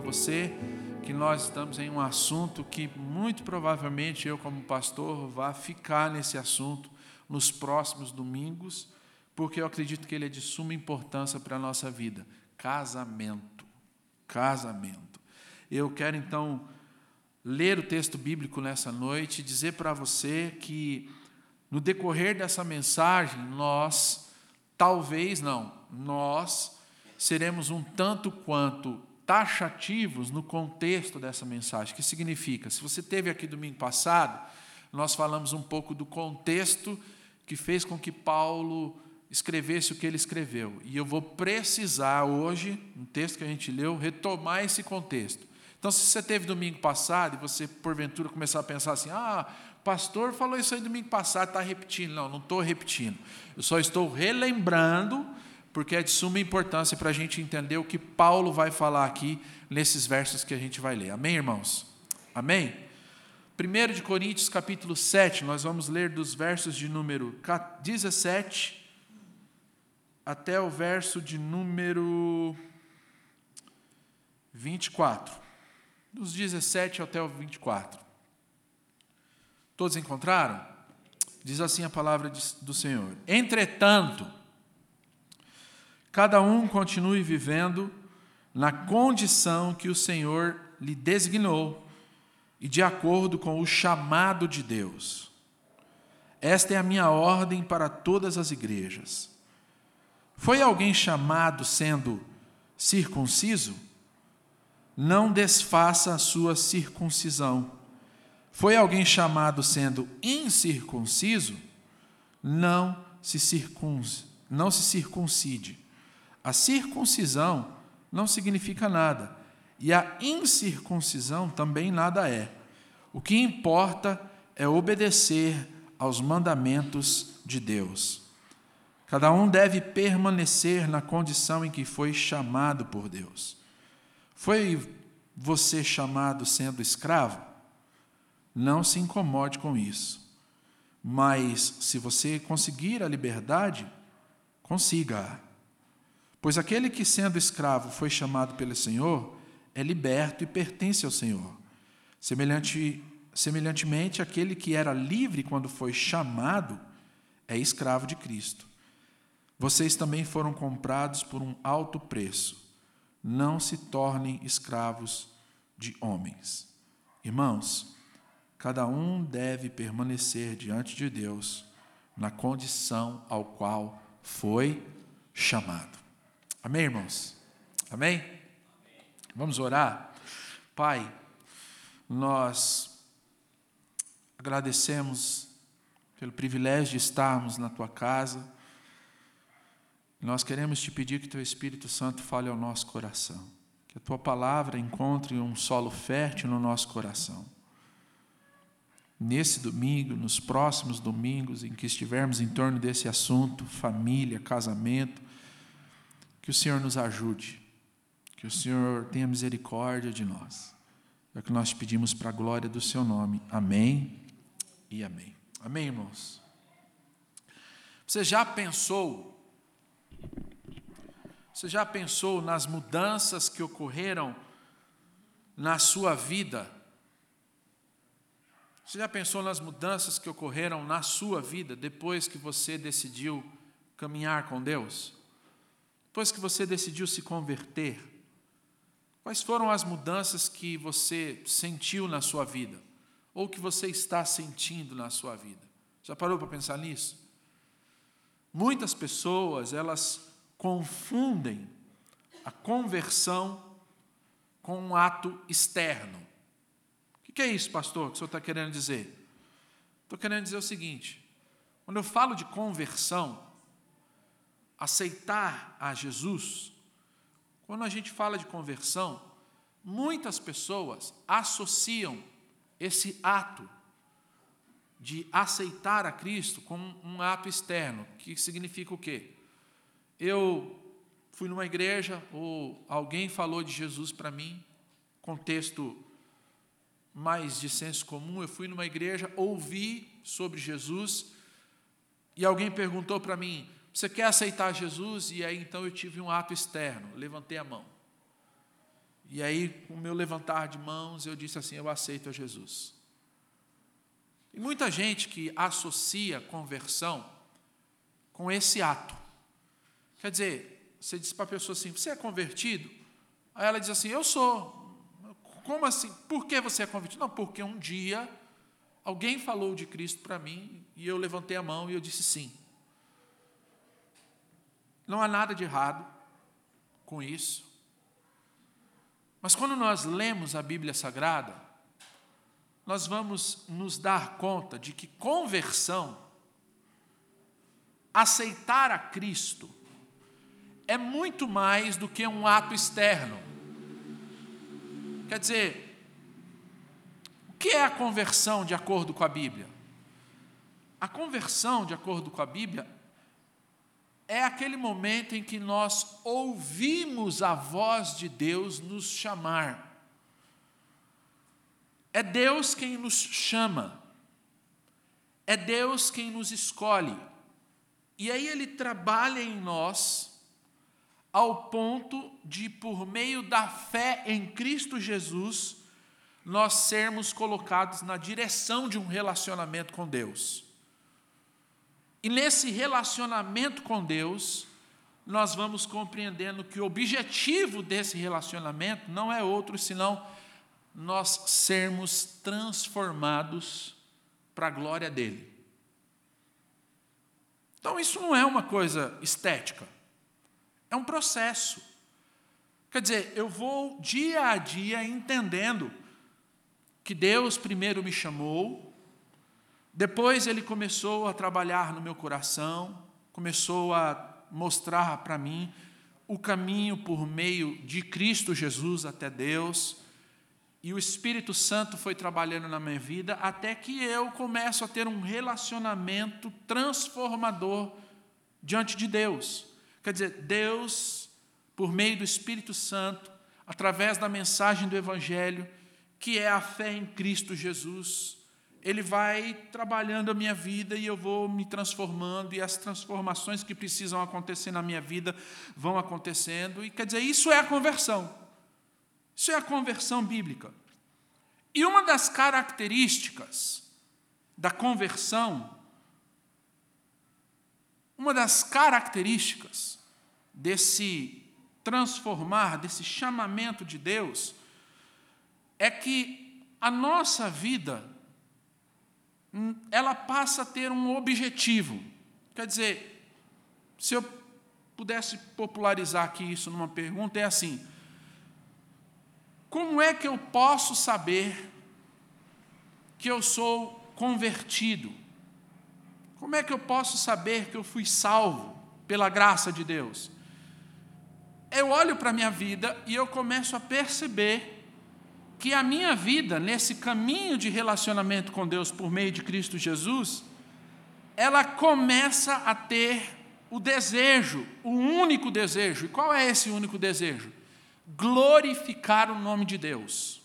para você que nós estamos em um assunto que muito provavelmente eu, como pastor, vá ficar nesse assunto nos próximos domingos, porque eu acredito que ele é de suma importância para a nossa vida: casamento. Casamento. Eu quero então ler o texto bíblico nessa noite e dizer para você que no decorrer dessa mensagem nós, talvez não, nós seremos um tanto quanto taxativos no contexto dessa mensagem. O que significa? Se você teve aqui domingo passado, nós falamos um pouco do contexto que fez com que Paulo escrevesse o que ele escreveu. E eu vou precisar hoje, no texto que a gente leu, retomar esse contexto. Então, se você teve domingo passado e você, porventura, começar a pensar assim: ah, pastor falou isso aí domingo passado, está repetindo. Não, não estou repetindo. Eu só estou relembrando porque é de suma importância para a gente entender o que Paulo vai falar aqui nesses versos que a gente vai ler. Amém, irmãos? Amém? 1 de Coríntios, capítulo 7, nós vamos ler dos versos de número 17 até o verso de número 24. Dos 17 até o 24. Todos encontraram? Diz assim a palavra do Senhor. Entretanto, cada um continue vivendo na condição que o Senhor lhe designou e de acordo com o chamado de Deus. Esta é a minha ordem para todas as igrejas. Foi alguém chamado sendo circunciso? Não desfaça a sua circuncisão. Foi alguém chamado sendo incircunciso? Não se não se circuncide. A circuncisão não significa nada, e a incircuncisão também nada é. O que importa é obedecer aos mandamentos de Deus. Cada um deve permanecer na condição em que foi chamado por Deus. Foi você chamado sendo escravo? Não se incomode com isso. Mas se você conseguir a liberdade, consiga-a. Pois aquele que, sendo escravo, foi chamado pelo Senhor, é liberto e pertence ao Senhor. Semelhante, semelhantemente, aquele que era livre quando foi chamado é escravo de Cristo. Vocês também foram comprados por um alto preço. Não se tornem escravos de homens. Irmãos, cada um deve permanecer diante de Deus na condição ao qual foi chamado. Amém, irmãos? Amém? Vamos orar? Pai, nós agradecemos pelo privilégio de estarmos na tua casa. Nós queremos te pedir que teu Espírito Santo fale ao nosso coração, que a tua palavra encontre um solo fértil no nosso coração. Nesse domingo, nos próximos domingos em que estivermos em torno desse assunto, família, casamento, que o Senhor nos ajude, que o Senhor tenha misericórdia de nós. É o que nós pedimos para a glória do Seu nome. Amém e amém. Amém, irmãos? Você já pensou? Você já pensou nas mudanças que ocorreram na sua vida? Você já pensou nas mudanças que ocorreram na sua vida depois que você decidiu caminhar com Deus? Depois que você decidiu se converter, quais foram as mudanças que você sentiu na sua vida? Ou que você está sentindo na sua vida? Já parou para pensar nisso? Muitas pessoas, elas confundem a conversão com um ato externo. O que é isso, pastor, que o senhor está querendo dizer? Estou querendo dizer o seguinte: quando eu falo de conversão, aceitar a Jesus, quando a gente fala de conversão, muitas pessoas associam esse ato de aceitar a Cristo com um ato externo, que significa o quê? Eu fui numa igreja ou alguém falou de Jesus para mim, contexto mais de senso comum, eu fui numa igreja, ouvi sobre Jesus e alguém perguntou para mim: Você quer aceitar Jesus? E aí então eu tive um ato externo, levantei a mão. E aí, com o meu levantar de mãos, eu disse assim: Eu aceito a Jesus. E muita gente que associa conversão com esse ato. Quer dizer, você diz para a pessoa assim: Você é convertido? Aí ela diz assim: Eu sou. Como assim? Por que você é convertido? Não, porque um dia alguém falou de Cristo para mim e eu levantei a mão e eu disse sim. Não há nada de errado com isso. Mas quando nós lemos a Bíblia Sagrada, nós vamos nos dar conta de que conversão, aceitar a Cristo, é muito mais do que um ato externo. Quer dizer, o que é a conversão de acordo com a Bíblia? A conversão, de acordo com a Bíblia, é aquele momento em que nós ouvimos a voz de Deus nos chamar. É Deus quem nos chama. É Deus quem nos escolhe. E aí ele trabalha em nós ao ponto de, por meio da fé em Cristo Jesus, nós sermos colocados na direção de um relacionamento com Deus. E nesse relacionamento com Deus, nós vamos compreendendo que o objetivo desse relacionamento não é outro senão nós sermos transformados para a glória dele. Então, isso não é uma coisa estética, é um processo. Quer dizer, eu vou dia a dia entendendo que Deus primeiro me chamou, depois ele começou a trabalhar no meu coração, começou a mostrar para mim o caminho por meio de Cristo Jesus até Deus. E o Espírito Santo foi trabalhando na minha vida até que eu começo a ter um relacionamento transformador diante de Deus. Quer dizer, Deus, por meio do Espírito Santo, através da mensagem do Evangelho, que é a fé em Cristo Jesus, ele vai trabalhando a minha vida e eu vou me transformando, e as transformações que precisam acontecer na minha vida vão acontecendo, e quer dizer, isso é a conversão. Isso é a conversão bíblica. E uma das características da conversão, uma das características desse transformar, desse chamamento de Deus, é que a nossa vida ela passa a ter um objetivo. Quer dizer, se eu pudesse popularizar aqui isso numa pergunta, é assim: como é que eu posso saber que eu sou convertido? Como é que eu posso saber que eu fui salvo pela graça de Deus? Eu olho para a minha vida e eu começo a perceber que a minha vida, nesse caminho de relacionamento com Deus por meio de Cristo Jesus, ela começa a ter o desejo, o único desejo. E qual é esse único desejo? Glorificar o nome de Deus.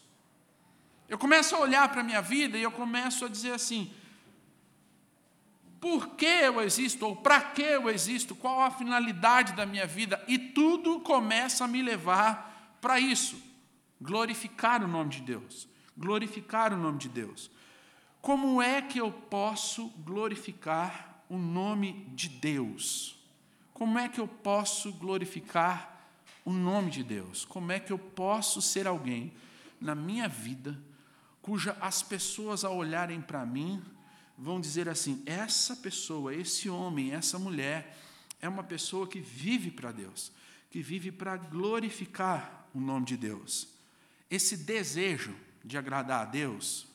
Eu começo a olhar para a minha vida e eu começo a dizer assim: por que eu existo, ou para que eu existo, qual a finalidade da minha vida, e tudo começa a me levar para isso glorificar o nome de Deus. Glorificar o nome de Deus. Como é que eu posso glorificar o nome de Deus? Como é que eu posso glorificar o nome de Deus? Como é que eu posso ser alguém na minha vida cuja as pessoas ao olharem para mim vão dizer assim: essa pessoa, esse homem, essa mulher é uma pessoa que vive para Deus, que vive para glorificar o nome de Deus. Esse desejo de agradar a Deus,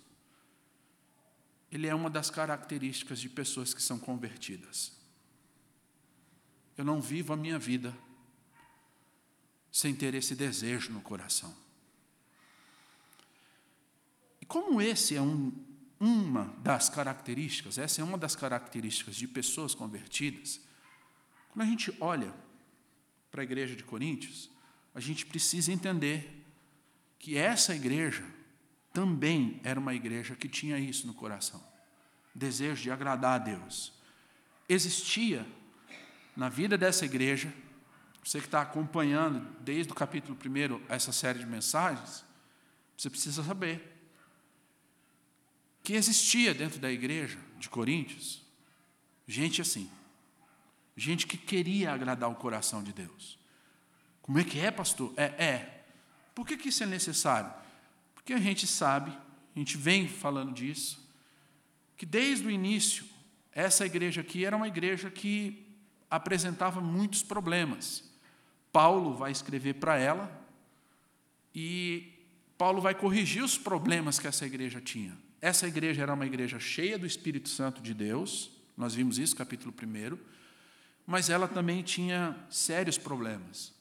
ele é uma das características de pessoas que são convertidas. Eu não vivo a minha vida sem ter esse desejo no coração. E como esse é um, uma das características, essa é uma das características de pessoas convertidas, quando a gente olha para a igreja de Coríntios, a gente precisa entender que essa igreja também era uma igreja que tinha isso no coração desejo de agradar a Deus. Existia na vida dessa igreja, você que está acompanhando desde o capítulo 1 essa série de mensagens, você precisa saber que existia dentro da igreja de Coríntios gente assim, gente que queria agradar o coração de Deus. Como é que é, pastor? É, é. Por que, que isso é necessário? Porque a gente sabe, a gente vem falando disso, que desde o início, essa igreja aqui era uma igreja que apresentava muitos problemas. Paulo vai escrever para ela e Paulo vai corrigir os problemas que essa igreja tinha. Essa igreja era uma igreja cheia do Espírito Santo de Deus, nós vimos isso, capítulo 1, mas ela também tinha sérios problemas.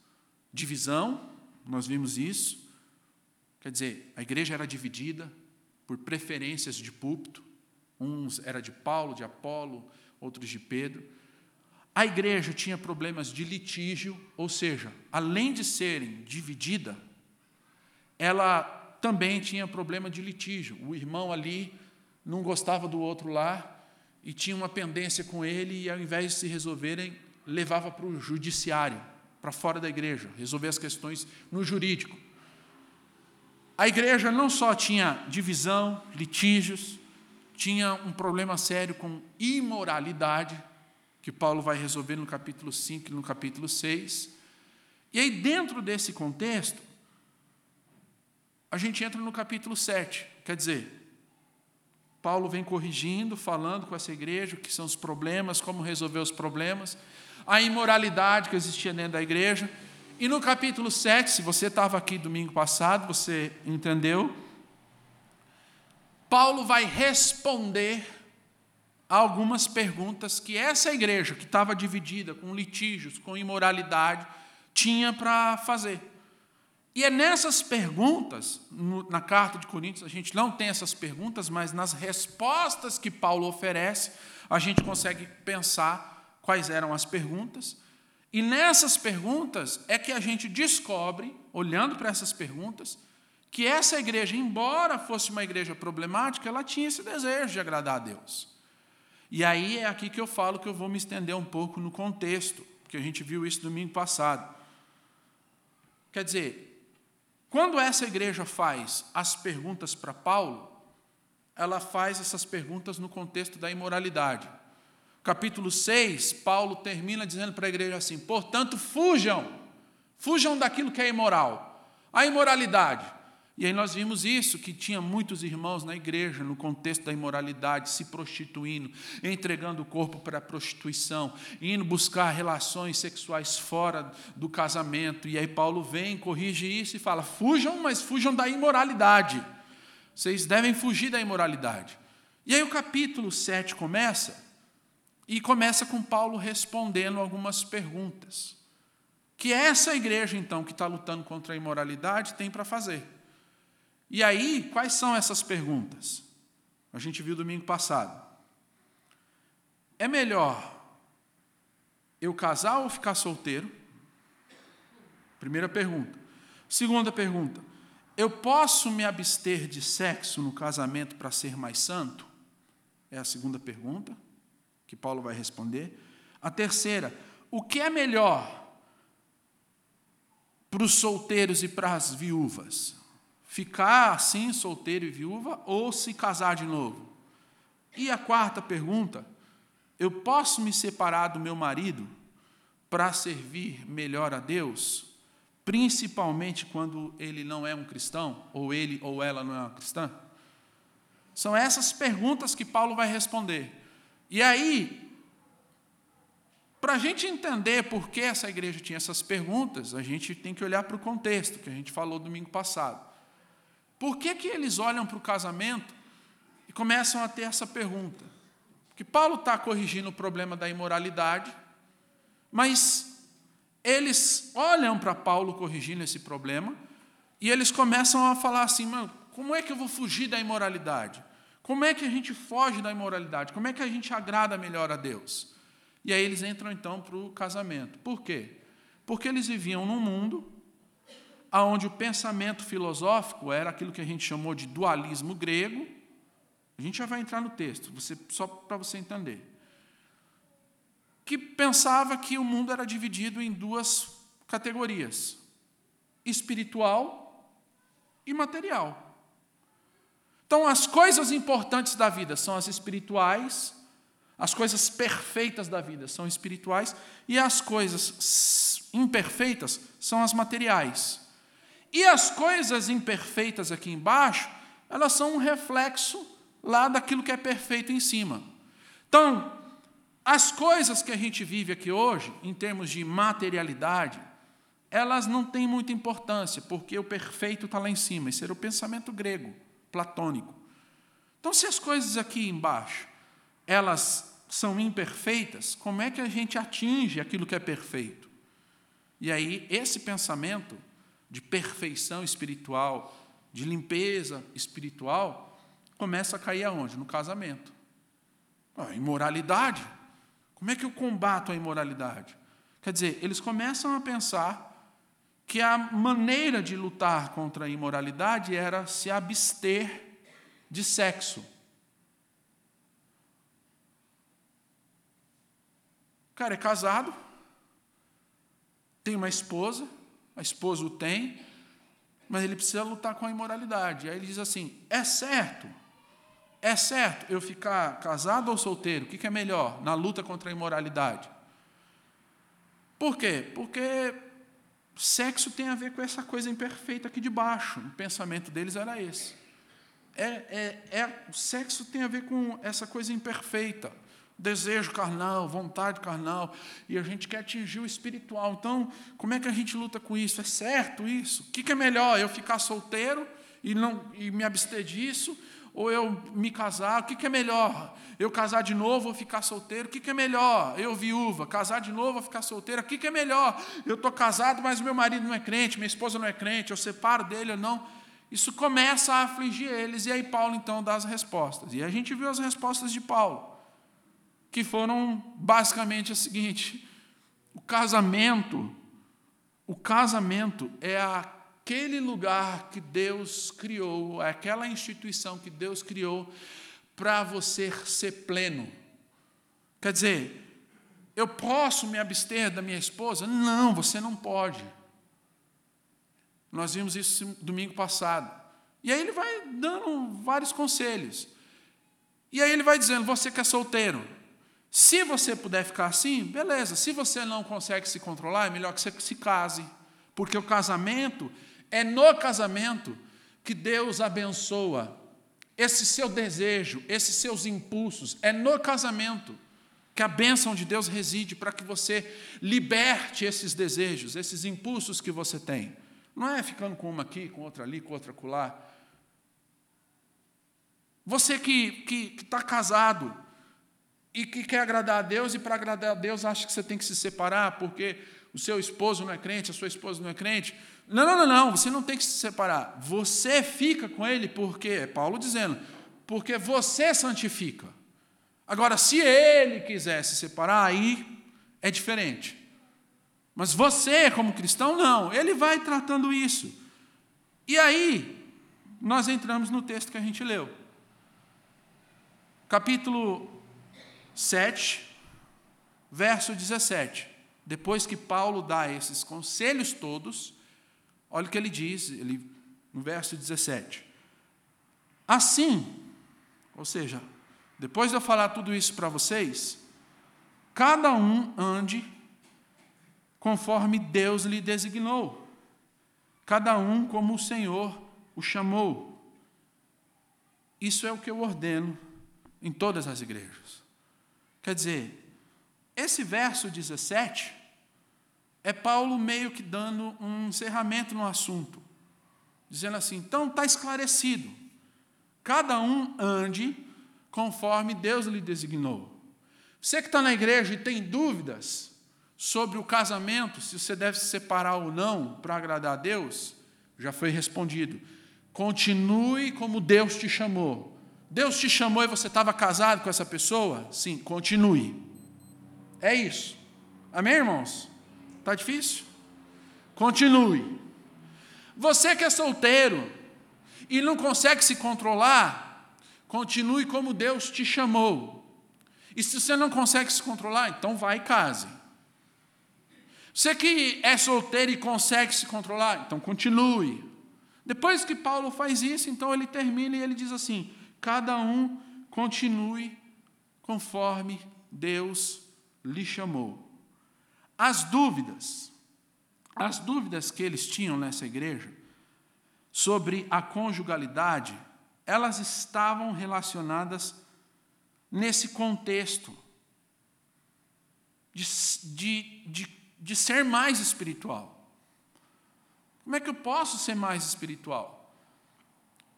Divisão, nós vimos isso, quer dizer, a igreja era dividida por preferências de púlpito, uns era de Paulo, de Apolo, outros de Pedro. A igreja tinha problemas de litígio, ou seja, além de serem dividida, ela também tinha problema de litígio. O irmão ali não gostava do outro lá e tinha uma pendência com ele e ao invés de se resolverem, levava para o judiciário, para fora da igreja, resolver as questões no jurídico. A igreja não só tinha divisão, litígios, tinha um problema sério com imoralidade, que Paulo vai resolver no capítulo 5 e no capítulo 6. E aí, dentro desse contexto, a gente entra no capítulo 7. Quer dizer, Paulo vem corrigindo, falando com essa igreja o que são os problemas, como resolver os problemas, a imoralidade que existia dentro da igreja. E no capítulo 7, se você estava aqui domingo passado, você entendeu, Paulo vai responder a algumas perguntas que essa igreja, que estava dividida com litígios, com imoralidade, tinha para fazer. E é nessas perguntas, na carta de Coríntios, a gente não tem essas perguntas, mas nas respostas que Paulo oferece, a gente consegue pensar quais eram as perguntas. E nessas perguntas é que a gente descobre, olhando para essas perguntas, que essa igreja, embora fosse uma igreja problemática, ela tinha esse desejo de agradar a Deus. E aí é aqui que eu falo que eu vou me estender um pouco no contexto, porque a gente viu isso domingo passado. Quer dizer, quando essa igreja faz as perguntas para Paulo, ela faz essas perguntas no contexto da imoralidade. Capítulo 6, Paulo termina dizendo para a igreja assim: portanto, fujam, fujam daquilo que é imoral. A imoralidade, e aí nós vimos isso, que tinha muitos irmãos na igreja, no contexto da imoralidade, se prostituindo, entregando o corpo para a prostituição, indo buscar relações sexuais fora do casamento. E aí Paulo vem, corrige isso e fala: fujam, mas fujam da imoralidade. Vocês devem fugir da imoralidade. E aí o capítulo 7 começa, e começa com Paulo respondendo algumas perguntas. Que essa igreja, então, que está lutando contra a imoralidade, tem para fazer. E aí, quais são essas perguntas? A gente viu domingo passado. É melhor eu casar ou ficar solteiro? Primeira pergunta. Segunda pergunta: eu posso me abster de sexo no casamento para ser mais santo? É a segunda pergunta que Paulo vai responder. A terceira: o que é melhor para os solteiros e para as viúvas? ficar assim, solteiro e viúva, ou se casar de novo? E a quarta pergunta: eu posso me separar do meu marido para servir melhor a Deus, principalmente quando ele não é um cristão, ou ele ou ela não é uma cristã? São essas perguntas que Paulo vai responder. E aí, para a gente entender por que essa igreja tinha essas perguntas, a gente tem que olhar para o contexto que a gente falou domingo passado. Por que, que eles olham para o casamento e começam a ter essa pergunta? Porque Paulo está corrigindo o problema da imoralidade, mas eles olham para Paulo corrigindo esse problema e eles começam a falar assim: como é que eu vou fugir da imoralidade? Como é que a gente foge da imoralidade? Como é que a gente agrada melhor a Deus? E aí eles entram então para o casamento. Por quê? Porque eles viviam num mundo aonde o pensamento filosófico era aquilo que a gente chamou de dualismo grego. A gente já vai entrar no texto, você, só para você entender. que pensava que o mundo era dividido em duas categorias: espiritual e material. Então, as coisas importantes da vida são as espirituais, as coisas perfeitas da vida são espirituais, e as coisas imperfeitas são as materiais. E as coisas imperfeitas aqui embaixo, elas são um reflexo lá daquilo que é perfeito em cima. Então, as coisas que a gente vive aqui hoje, em termos de materialidade, elas não têm muita importância, porque o perfeito está lá em cima. Esse era o pensamento grego platônico. Então, se as coisas aqui embaixo, elas são imperfeitas, como é que a gente atinge aquilo que é perfeito? E aí, esse pensamento de perfeição espiritual, de limpeza espiritual, começa a cair aonde? No casamento. A imoralidade. Como é que eu combato a imoralidade? Quer dizer, eles começam a pensar que a maneira de lutar contra a imoralidade era se abster de sexo. O cara é casado, tem uma esposa, a esposa o tem, mas ele precisa lutar com a imoralidade. Aí ele diz assim: é certo, é certo eu ficar casado ou solteiro? O que é melhor na luta contra a imoralidade? Por quê? Porque Sexo tem a ver com essa coisa imperfeita aqui de baixo. O pensamento deles era esse. É, é, é, o sexo tem a ver com essa coisa imperfeita. Desejo carnal, vontade carnal, e a gente quer atingir o espiritual. Então, como é que a gente luta com isso? É certo isso? O que, que é melhor? Eu ficar solteiro e, não, e me abster disso? Ou eu me casar, o que, que é melhor? Eu casar de novo ou ficar solteiro? O que, que é melhor? Eu viúva, casar de novo ou ficar solteira? O que, que é melhor? Eu estou casado, mas meu marido não é crente, minha esposa não é crente, eu separo dele ou não? Isso começa a afligir eles, e aí Paulo então dá as respostas. E a gente viu as respostas de Paulo, que foram basicamente a seguinte: o casamento, o casamento é a aquele lugar que Deus criou, aquela instituição que Deus criou para você ser pleno. Quer dizer, eu posso me abster da minha esposa? Não, você não pode. Nós vimos isso domingo passado. E aí ele vai dando vários conselhos. E aí ele vai dizendo: você que é solteiro, se você puder ficar assim, beleza. Se você não consegue se controlar, é melhor que você se case. Porque o casamento é no casamento que Deus abençoa esse seu desejo, esses seus impulsos. É no casamento que a bênção de Deus reside para que você liberte esses desejos, esses impulsos que você tem. Não é ficando com uma aqui, com outra ali, com outra acolá. Você que está casado e que quer agradar a Deus, e para agradar a Deus acha que você tem que se separar porque o seu esposo não é crente, a sua esposa não é crente. Não, não, não, não, você não tem que se separar. Você fica com ele porque, é Paulo dizendo, porque você santifica. Agora, se ele quiser se separar, aí é diferente. Mas você, como cristão, não. Ele vai tratando isso. E aí, nós entramos no texto que a gente leu. Capítulo 7, verso 17. Depois que Paulo dá esses conselhos todos, Olha o que ele diz, ele, no verso 17. Assim, ou seja, depois de eu falar tudo isso para vocês, cada um ande conforme Deus lhe designou, cada um como o Senhor o chamou. Isso é o que eu ordeno em todas as igrejas. Quer dizer, esse verso 17 é Paulo meio que dando um encerramento no assunto, dizendo assim: então está esclarecido, cada um ande conforme Deus lhe designou. Você que está na igreja e tem dúvidas sobre o casamento, se você deve se separar ou não para agradar a Deus, já foi respondido. Continue como Deus te chamou. Deus te chamou e você estava casado com essa pessoa? Sim, continue. É isso. Amém, irmãos? Está difícil? Continue. Você que é solteiro e não consegue se controlar, continue como Deus te chamou. E se você não consegue se controlar, então vai e case. Você que é solteiro e consegue se controlar, então continue. Depois que Paulo faz isso, então ele termina e ele diz assim: cada um continue conforme Deus lhe chamou. As dúvidas, as dúvidas que eles tinham nessa igreja sobre a conjugalidade, elas estavam relacionadas nesse contexto de, de, de, de ser mais espiritual. Como é que eu posso ser mais espiritual?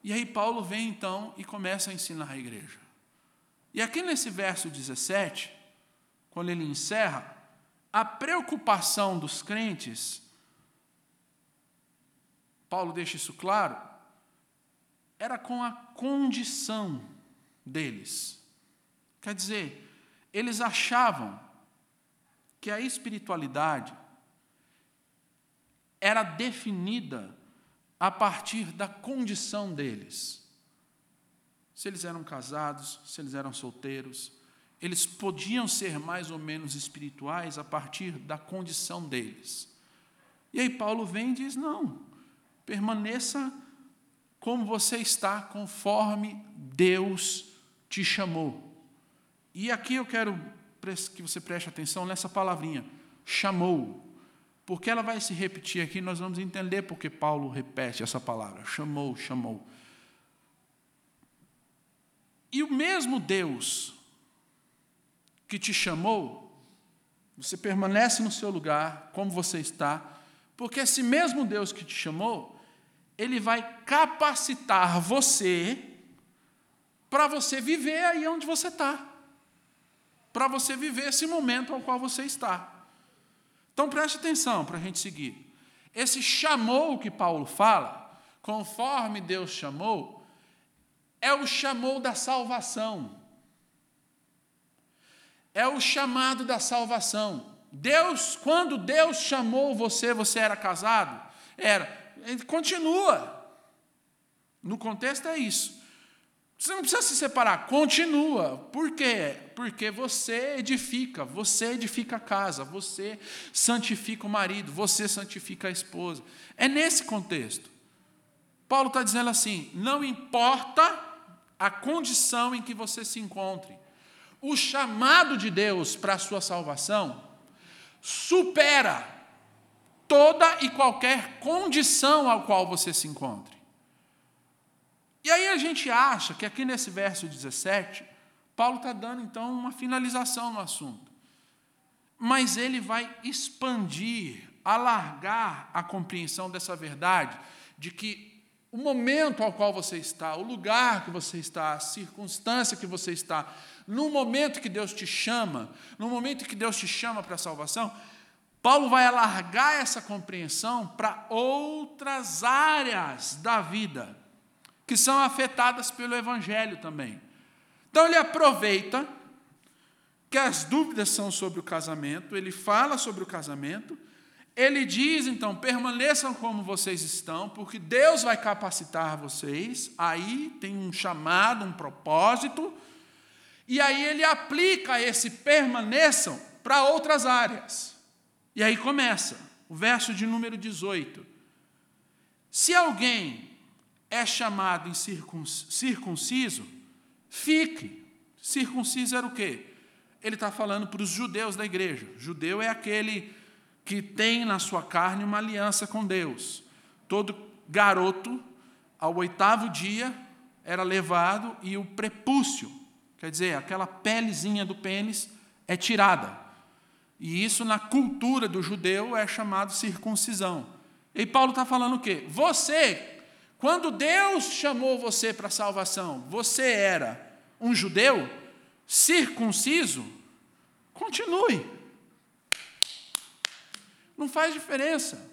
E aí Paulo vem então e começa a ensinar a igreja. E aqui nesse verso 17, quando ele encerra, a preocupação dos crentes, Paulo deixa isso claro, era com a condição deles. Quer dizer, eles achavam que a espiritualidade era definida a partir da condição deles. Se eles eram casados, se eles eram solteiros, eles podiam ser mais ou menos espirituais a partir da condição deles. E aí Paulo vem e diz: não, permaneça como você está, conforme Deus te chamou. E aqui eu quero que você preste atenção nessa palavrinha, chamou. Porque ela vai se repetir aqui, nós vamos entender porque Paulo repete essa palavra, chamou, chamou. E o mesmo Deus que te chamou, você permanece no seu lugar, como você está, porque esse mesmo Deus que te chamou, ele vai capacitar você para você viver aí onde você está, para você viver esse momento ao qual você está. Então preste atenção para a gente seguir. Esse chamou que Paulo fala, conforme Deus chamou, é o chamou da salvação. É o chamado da salvação. Deus, quando Deus chamou você, você era casado? Era. Ele continua. No contexto é isso. Você não precisa se separar, continua. Por quê? Porque você edifica, você edifica a casa, você santifica o marido, você santifica a esposa. É nesse contexto. Paulo está dizendo assim: não importa a condição em que você se encontre, o chamado de Deus para a sua salvação supera toda e qualquer condição ao qual você se encontre. E aí a gente acha que aqui nesse verso 17, Paulo está dando então uma finalização no assunto. Mas ele vai expandir, alargar a compreensão dessa verdade, de que o momento ao qual você está, o lugar que você está, a circunstância que você está, no momento que Deus te chama, no momento que Deus te chama para a salvação, Paulo vai alargar essa compreensão para outras áreas da vida que são afetadas pelo Evangelho também. Então ele aproveita que as dúvidas são sobre o casamento, ele fala sobre o casamento, ele diz então: permaneçam como vocês estão, porque Deus vai capacitar vocês. Aí tem um chamado, um propósito, e aí ele aplica esse permaneçam para outras áreas. E aí começa o verso de número 18. Se alguém é chamado em circunciso, fique. Circunciso era o quê? Ele está falando para os judeus da igreja. Judeu é aquele que tem na sua carne uma aliança com Deus. Todo garoto, ao oitavo dia, era levado e o prepúcio, quer dizer, aquela pelezinha do pênis, é tirada. E isso, na cultura do judeu, é chamado circuncisão. E Paulo está falando o quê? Você quando Deus chamou você para a salvação, você era um judeu circunciso? Continue. Não faz diferença.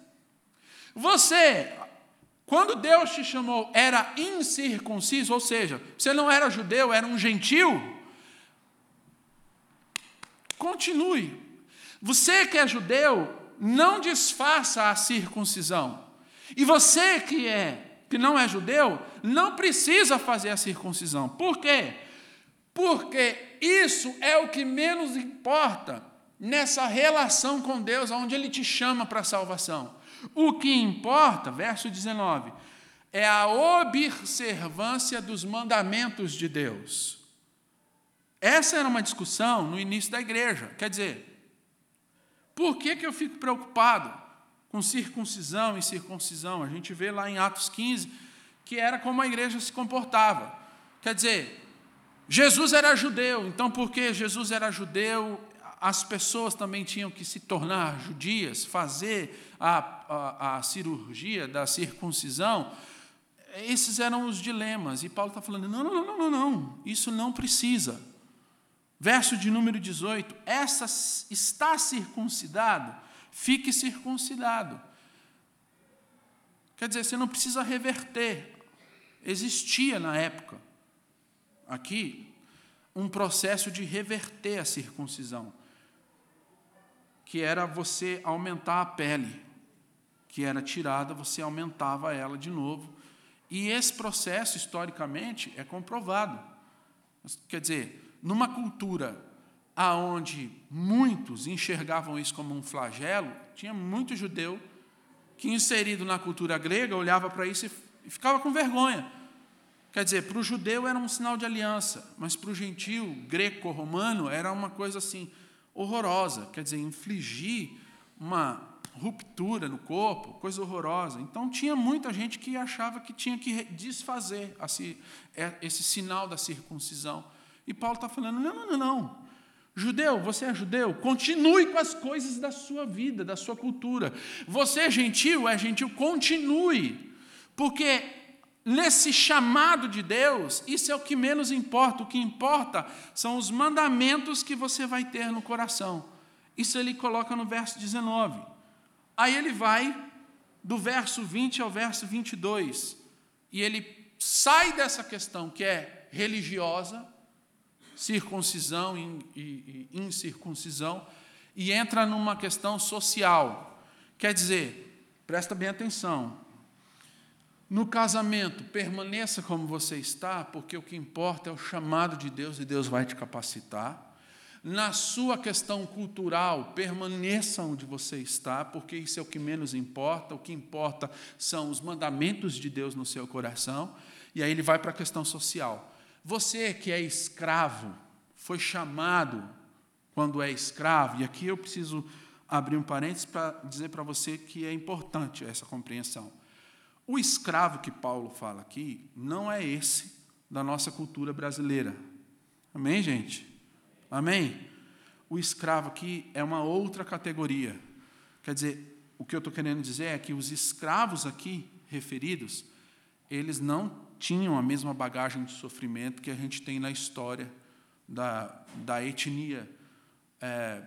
Você, quando Deus te chamou, era incircunciso, ou seja, você não era judeu, era um gentil? Continue. Você que é judeu, não desfaça a circuncisão. E você que é que não é judeu, não precisa fazer a circuncisão. Por quê? Porque isso é o que menos importa nessa relação com Deus, onde Ele te chama para a salvação. O que importa, verso 19, é a observância dos mandamentos de Deus. Essa era uma discussão no início da igreja. Quer dizer, por que, que eu fico preocupado com circuncisão e circuncisão? A gente vê lá em Atos 15 que era como a igreja se comportava. Quer dizer, Jesus era judeu, então porque Jesus era judeu, as pessoas também tinham que se tornar judias, fazer a, a, a cirurgia da circuncisão. Esses eram os dilemas. E Paulo está falando: não, não, não, não, não, isso não precisa. Verso de número 18: essa está circuncidado, fique circuncidado. Quer dizer, você não precisa reverter. Existia na época aqui um processo de reverter a circuncisão, que era você aumentar a pele, que era tirada, você aumentava ela de novo. E esse processo, historicamente, é comprovado. Quer dizer, numa cultura aonde muitos enxergavam isso como um flagelo, tinha muito judeu que, inserido na cultura grega, olhava para isso e ficava com vergonha. Quer dizer, para o judeu era um sinal de aliança, mas para o gentil greco-romano era uma coisa assim horrorosa. Quer dizer, infligir uma ruptura no corpo, coisa horrorosa. Então tinha muita gente que achava que tinha que desfazer é, esse sinal da circuncisão. E Paulo está falando: não, não, não, não. Judeu, você é judeu, continue com as coisas da sua vida, da sua cultura. Você é gentil, é gentil, continue. Porque nesse chamado de Deus, isso é o que menos importa. O que importa são os mandamentos que você vai ter no coração. Isso ele coloca no verso 19. Aí ele vai do verso 20 ao verso 22. E ele sai dessa questão que é religiosa, circuncisão e incircuncisão, e entra numa questão social. Quer dizer, presta bem atenção, no casamento, permaneça como você está, porque o que importa é o chamado de Deus e Deus vai te capacitar. Na sua questão cultural, permaneça onde você está, porque isso é o que menos importa. O que importa são os mandamentos de Deus no seu coração. E aí ele vai para a questão social. Você que é escravo, foi chamado quando é escravo, e aqui eu preciso abrir um parênteses para dizer para você que é importante essa compreensão. O escravo que Paulo fala aqui não é esse da nossa cultura brasileira. Amém, gente? Amém? O escravo aqui é uma outra categoria. Quer dizer, o que eu estou querendo dizer é que os escravos aqui referidos, eles não tinham a mesma bagagem de sofrimento que a gente tem na história da, da etnia é,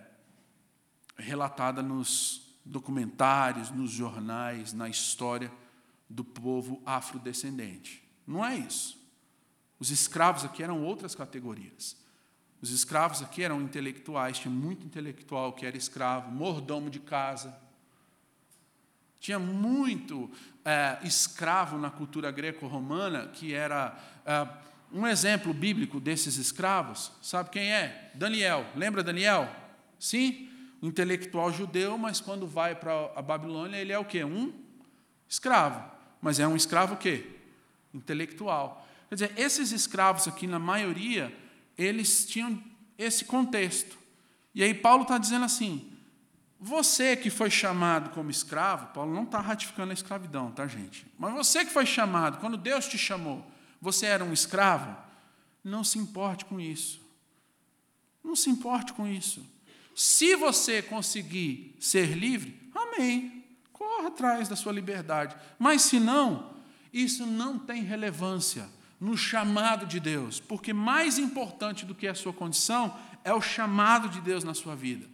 relatada nos documentários, nos jornais, na história do povo afrodescendente. Não é isso. Os escravos aqui eram outras categorias. Os escravos aqui eram intelectuais, tinha muito intelectual que era escravo, mordomo de casa. Tinha muito é, escravo na cultura greco-romana que era. É, um exemplo bíblico desses escravos, sabe quem é? Daniel. Lembra Daniel? Sim, um intelectual judeu, mas quando vai para a Babilônia, ele é o quê? Um escravo mas é um escravo o quê? Intelectual. Quer dizer, esses escravos aqui, na maioria, eles tinham esse contexto. E aí Paulo está dizendo assim: você que foi chamado como escravo, Paulo não está ratificando a escravidão, tá, gente? Mas você que foi chamado, quando Deus te chamou, você era um escravo, não se importe com isso. Não se importe com isso. Se você conseguir ser livre, amém corra atrás da sua liberdade. Mas se não, isso não tem relevância no chamado de Deus, porque mais importante do que a sua condição é o chamado de Deus na sua vida.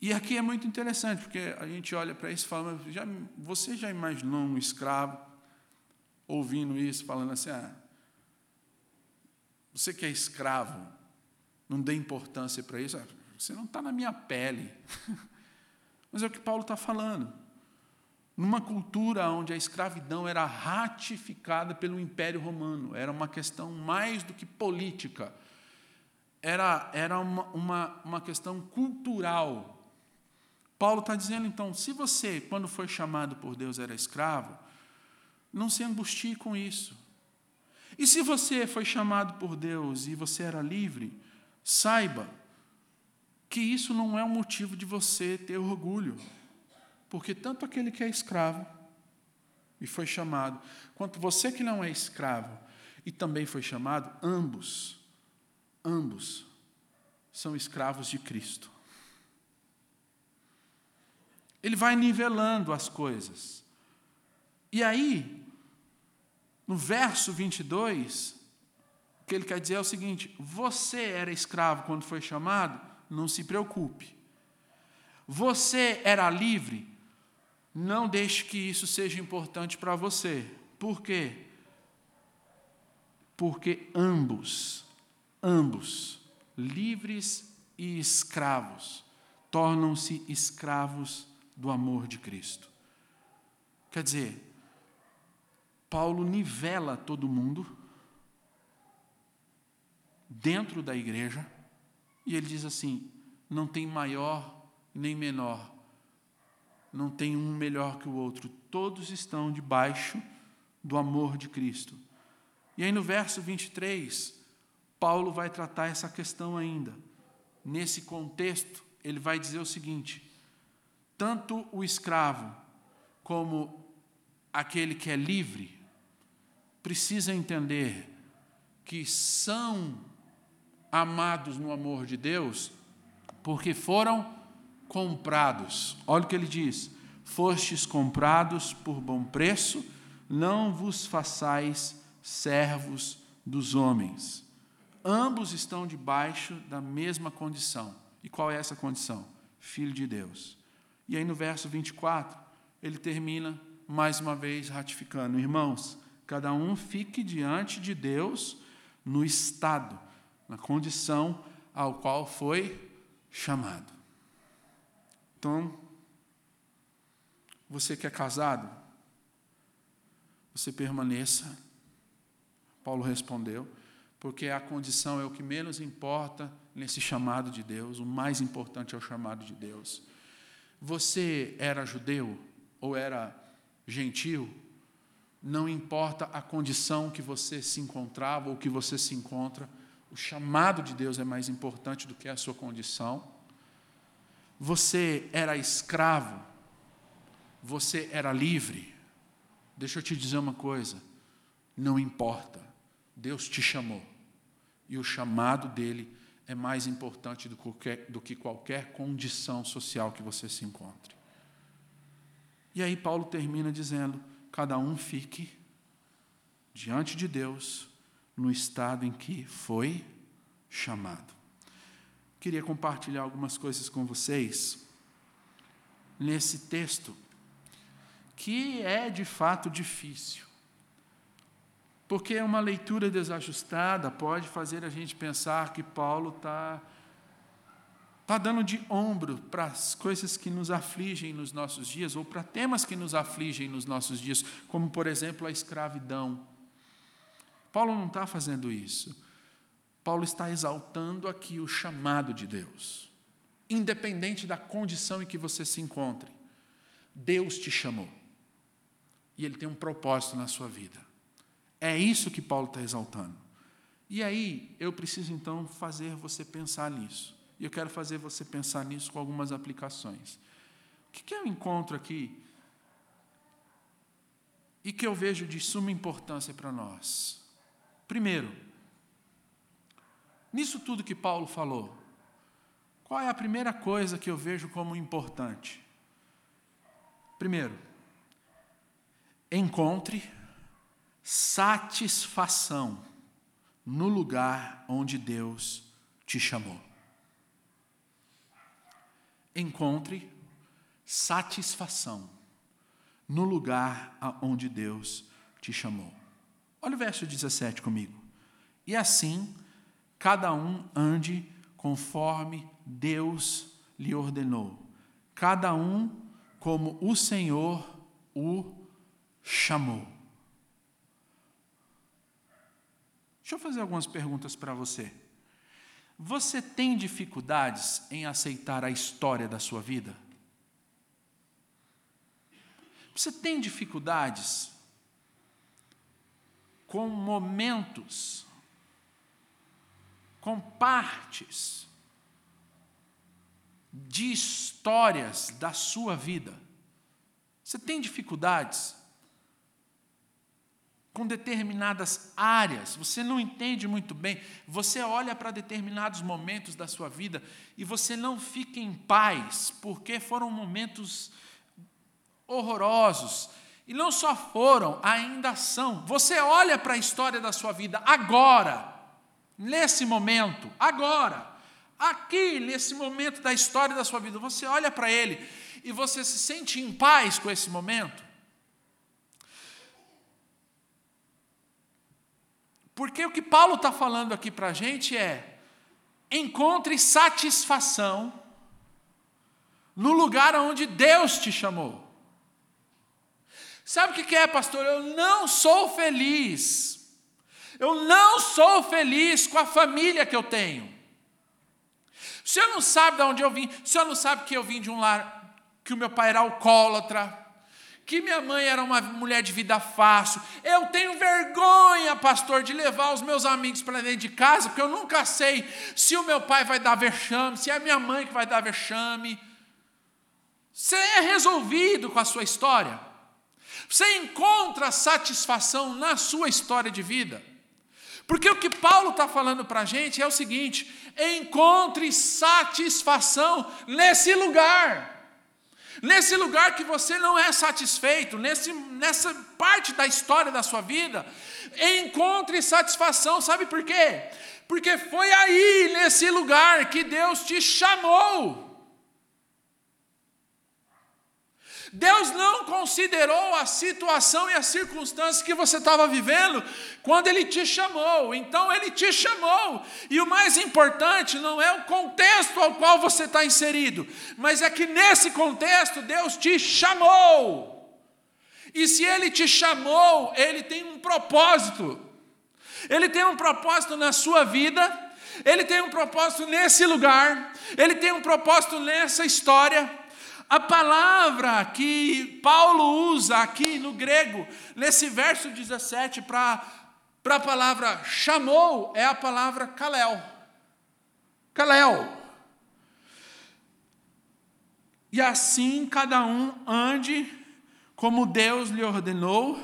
E aqui é muito interessante, porque a gente olha para isso e fala, já, você já imaginou um escravo ouvindo isso, falando assim, ah, você que é escravo, não dê importância para isso, ah, você não está na minha pele. Mas é o que Paulo está falando numa cultura onde a escravidão era ratificada pelo Império Romano, era uma questão mais do que política, era, era uma, uma, uma questão cultural. Paulo está dizendo, então, se você, quando foi chamado por Deus, era escravo, não se angustie com isso. E se você foi chamado por Deus e você era livre, saiba que isso não é um motivo de você ter orgulho. Porque tanto aquele que é escravo e foi chamado, quanto você que não é escravo e também foi chamado, ambos, ambos são escravos de Cristo. Ele vai nivelando as coisas. E aí, no verso 22, o que ele quer dizer é o seguinte: você era escravo quando foi chamado, não se preocupe. Você era livre, não deixe que isso seja importante para você. Por quê? Porque ambos, ambos, livres e escravos, tornam-se escravos do amor de Cristo. Quer dizer, Paulo nivela todo mundo dentro da igreja e ele diz assim: não tem maior nem menor, não tem um melhor que o outro, todos estão debaixo do amor de Cristo. E aí no verso 23, Paulo vai tratar essa questão ainda. Nesse contexto, ele vai dizer o seguinte: tanto o escravo como aquele que é livre precisa entender que são amados no amor de Deus porque foram comprados. Olha o que ele diz: Fostes comprados por bom preço, não vos façais servos dos homens. Ambos estão debaixo da mesma condição. E qual é essa condição? Filho de Deus. E aí no verso 24, ele termina mais uma vez ratificando: Irmãos, cada um fique diante de Deus no estado, na condição ao qual foi chamado. Então, você que é casado, você permaneça. Paulo respondeu, porque a condição é o que menos importa nesse chamado de Deus, o mais importante é o chamado de Deus. Você era judeu ou era gentil, não importa a condição que você se encontrava ou que você se encontra, o chamado de Deus é mais importante do que a sua condição. Você era escravo, você era livre. Deixa eu te dizer uma coisa: não importa, Deus te chamou, e o chamado dele é mais importante do, qualquer, do que qualquer condição social que você se encontre. E aí Paulo termina dizendo: cada um fique diante de Deus no estado em que foi chamado. Queria compartilhar algumas coisas com vocês nesse texto, que é de fato difícil. Porque uma leitura desajustada pode fazer a gente pensar que Paulo está tá dando de ombro para as coisas que nos afligem nos nossos dias, ou para temas que nos afligem nos nossos dias, como, por exemplo, a escravidão. Paulo não está fazendo isso. Paulo está exaltando aqui o chamado de Deus, independente da condição em que você se encontre. Deus te chamou e Ele tem um propósito na sua vida. É isso que Paulo está exaltando. E aí, eu preciso então fazer você pensar nisso. E eu quero fazer você pensar nisso com algumas aplicações. O que eu encontro aqui e que eu vejo de suma importância para nós? Primeiro, Nisso tudo que Paulo falou, qual é a primeira coisa que eu vejo como importante? Primeiro, encontre satisfação no lugar onde Deus te chamou. Encontre satisfação no lugar onde Deus te chamou. Olha o verso 17 comigo. E assim cada um ande conforme Deus lhe ordenou, cada um como o Senhor o chamou. Deixa eu fazer algumas perguntas para você. Você tem dificuldades em aceitar a história da sua vida? Você tem dificuldades com momentos, com partes de histórias da sua vida? Você tem dificuldades? com determinadas áreas, você não entende muito bem, você olha para determinados momentos da sua vida e você não fica em paz, porque foram momentos horrorosos. E não só foram, ainda são. Você olha para a história da sua vida agora, nesse momento, agora, aqui, nesse momento da história da sua vida, você olha para ele e você se sente em paz com esse momento? Porque o que Paulo está falando aqui para a gente é: encontre satisfação no lugar onde Deus te chamou. Sabe o que é, pastor? Eu não sou feliz. Eu não sou feliz com a família que eu tenho. O senhor não sabe de onde eu vim. O senhor não sabe que eu vim de um lar que o meu pai era alcoólatra que minha mãe era uma mulher de vida fácil. Eu tenho vergonha, pastor, de levar os meus amigos para dentro de casa, porque eu nunca sei se o meu pai vai dar vexame, se é a minha mãe que vai dar vexame. Você é resolvido com a sua história. Você encontra satisfação na sua história de vida. Porque o que Paulo está falando para a gente é o seguinte: encontre satisfação nesse lugar. Nesse lugar que você não é satisfeito, nesse, nessa parte da história da sua vida, encontre satisfação, sabe por quê? Porque foi aí, nesse lugar, que Deus te chamou. Deus não considerou a situação e as circunstâncias que você estava vivendo quando Ele te chamou. Então, Ele te chamou. E o mais importante não é o contexto ao qual você está inserido, mas é que nesse contexto Deus te chamou. E se Ele te chamou, Ele tem um propósito. Ele tem um propósito na sua vida. Ele tem um propósito nesse lugar, ele tem um propósito nessa história, a palavra que Paulo usa aqui no grego, nesse verso 17, para a palavra chamou, é a palavra kalel. Kalel. E assim cada um ande como Deus lhe ordenou,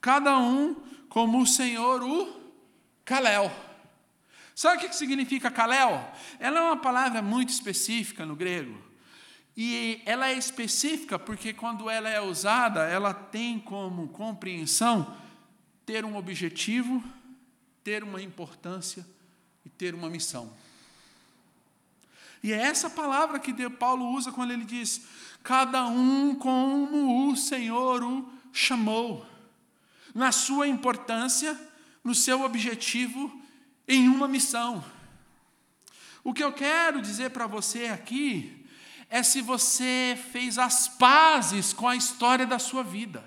cada um como o Senhor o kalel. Sabe o que significa kalel? Ela é uma palavra muito específica no grego. E ela é específica porque, quando ela é usada, ela tem como compreensão ter um objetivo, ter uma importância e ter uma missão. E é essa palavra que Paulo usa quando ele diz: cada um como o Senhor o chamou, na sua importância, no seu objetivo, em uma missão. O que eu quero dizer para você aqui é se você fez as pazes com a história da sua vida.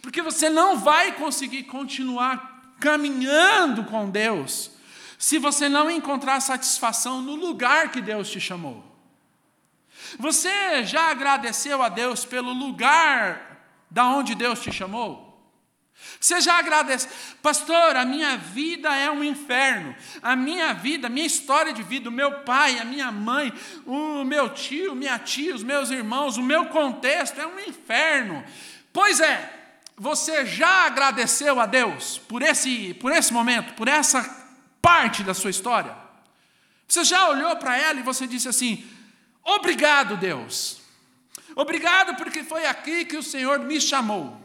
Porque você não vai conseguir continuar caminhando com Deus se você não encontrar satisfação no lugar que Deus te chamou. Você já agradeceu a Deus pelo lugar da onde Deus te chamou? Você já agradece, pastor, a minha vida é um inferno. A minha vida, a minha história de vida, o meu pai, a minha mãe, o meu tio, minha tia, os meus irmãos, o meu contexto é um inferno. Pois é, você já agradeceu a Deus por esse, por esse momento, por essa parte da sua história? Você já olhou para ela e você disse assim: Obrigado, Deus. Obrigado porque foi aqui que o Senhor me chamou.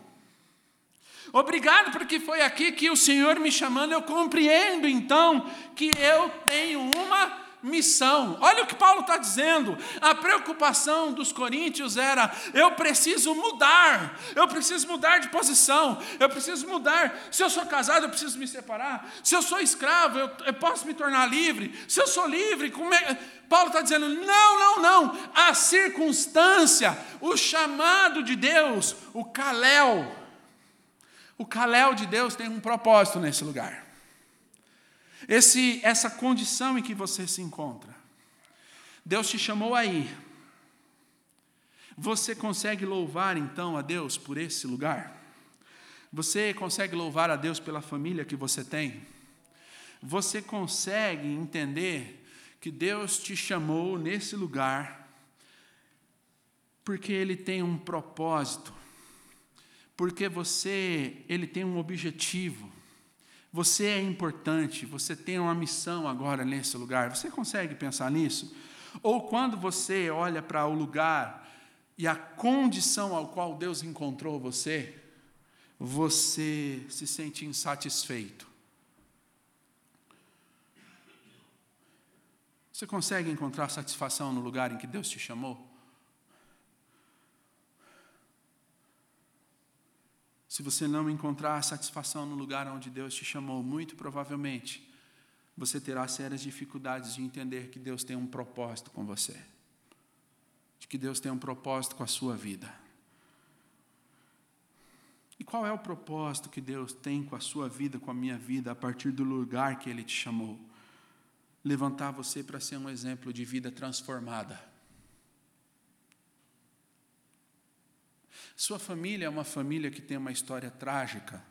Obrigado porque foi aqui que o Senhor me chamando, eu compreendo então que eu tenho uma missão. Olha o que Paulo está dizendo. A preocupação dos coríntios era: eu preciso mudar, eu preciso mudar de posição, eu preciso mudar. Se eu sou casado, eu preciso me separar. Se eu sou escravo, eu, eu posso me tornar livre. Se eu sou livre, como é? Paulo está dizendo: não, não, não. A circunstância, o chamado de Deus, o caléu, o Kalel de Deus tem um propósito nesse lugar. esse, essa condição em que você se encontra. Deus te chamou aí. Você consegue louvar então a Deus por esse lugar? Você consegue louvar a Deus pela família que você tem? Você consegue entender que Deus te chamou nesse lugar porque ele tem um propósito, porque você, ele tem um objetivo. Você é importante, você tem uma missão agora nesse lugar. Você consegue pensar nisso? Ou quando você olha para o lugar e a condição ao qual Deus encontrou você, você se sente insatisfeito. Você consegue encontrar satisfação no lugar em que Deus te chamou? Se você não encontrar satisfação no lugar onde Deus te chamou, muito provavelmente você terá sérias dificuldades de entender que Deus tem um propósito com você, de que Deus tem um propósito com a sua vida. E qual é o propósito que Deus tem com a sua vida, com a minha vida, a partir do lugar que Ele te chamou? Levantar você para ser um exemplo de vida transformada Sua família é uma família que tem uma história trágica.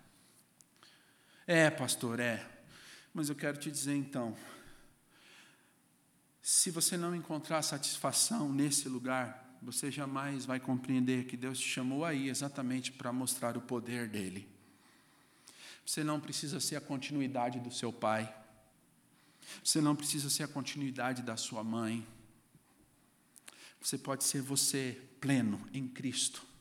É, pastor, é. Mas eu quero te dizer então: se você não encontrar satisfação nesse lugar, você jamais vai compreender que Deus te chamou aí exatamente para mostrar o poder dele. Você não precisa ser a continuidade do seu pai. Você não precisa ser a continuidade da sua mãe. Você pode ser você pleno em Cristo.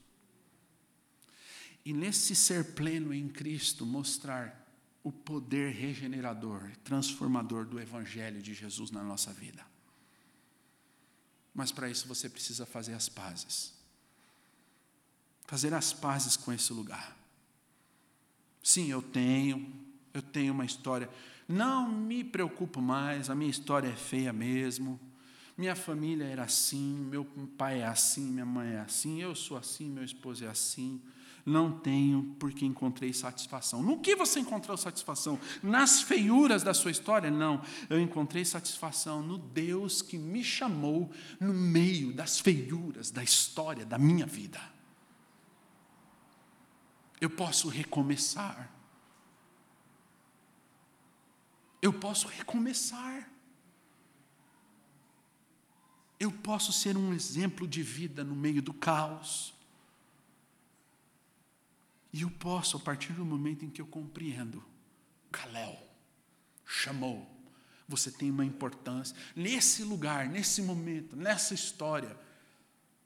E nesse ser pleno em Cristo, mostrar o poder regenerador, transformador do Evangelho de Jesus na nossa vida. Mas para isso você precisa fazer as pazes. Fazer as pazes com esse lugar. Sim, eu tenho, eu tenho uma história. Não me preocupo mais, a minha história é feia mesmo. Minha família era assim, meu pai é assim, minha mãe é assim, eu sou assim, meu esposo é assim não tenho porque encontrei satisfação. No que você encontrou satisfação? Nas feiuras da sua história? Não. Eu encontrei satisfação no Deus que me chamou no meio das feiuras da história da minha vida. Eu posso recomeçar. Eu posso recomeçar. Eu posso ser um exemplo de vida no meio do caos. E eu posso, a partir do momento em que eu compreendo, Kalel chamou, você tem uma importância. Nesse lugar, nesse momento, nessa história,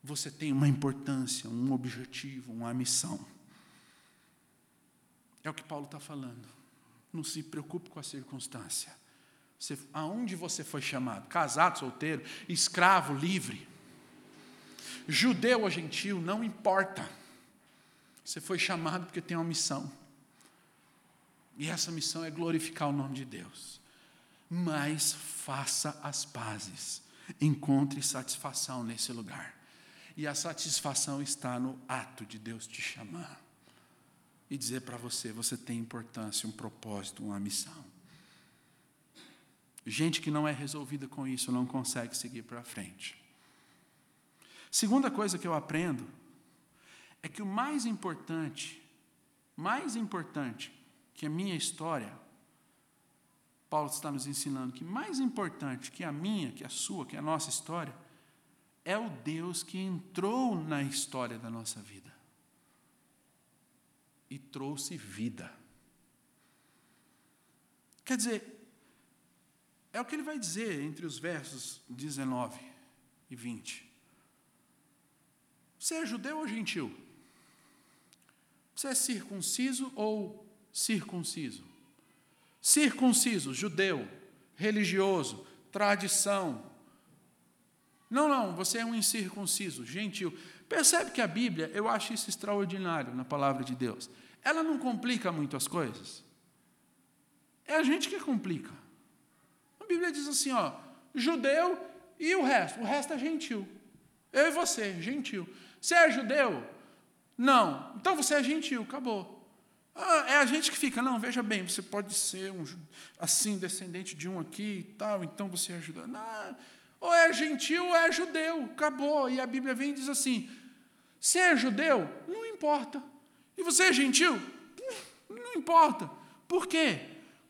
você tem uma importância, um objetivo, uma missão. É o que Paulo está falando. Não se preocupe com a circunstância. Você, aonde você foi chamado? Casado, solteiro, escravo, livre. Judeu ou gentil, não importa. Você foi chamado porque tem uma missão. E essa missão é glorificar o nome de Deus. Mas faça as pazes. Encontre satisfação nesse lugar. E a satisfação está no ato de Deus te chamar e dizer para você: você tem importância, um propósito, uma missão. Gente que não é resolvida com isso não consegue seguir para frente. Segunda coisa que eu aprendo é que o mais importante, mais importante que a minha história, Paulo está nos ensinando que mais importante que a minha, que a sua, que a nossa história, é o Deus que entrou na história da nossa vida e trouxe vida. Quer dizer, é o que ele vai dizer entre os versos 19 e 20. Você é judeu ou gentil? Você é circunciso ou circunciso? Circunciso, judeu, religioso, tradição. Não, não, você é um incircunciso, gentil. Percebe que a Bíblia, eu acho isso extraordinário na palavra de Deus. Ela não complica muito as coisas. É a gente que complica. A Bíblia diz assim, ó, judeu e o resto, o resto é gentil. Eu e você, gentil. Você é judeu? Não. Então você é gentil, acabou. Ah, é a gente que fica, não, veja bem, você pode ser um, assim, descendente de um aqui e tal, então você ajuda. Não, ou é gentil ou é judeu, acabou. E a Bíblia vem e diz assim: se é judeu, não importa. E você é gentil? Não importa. Por quê?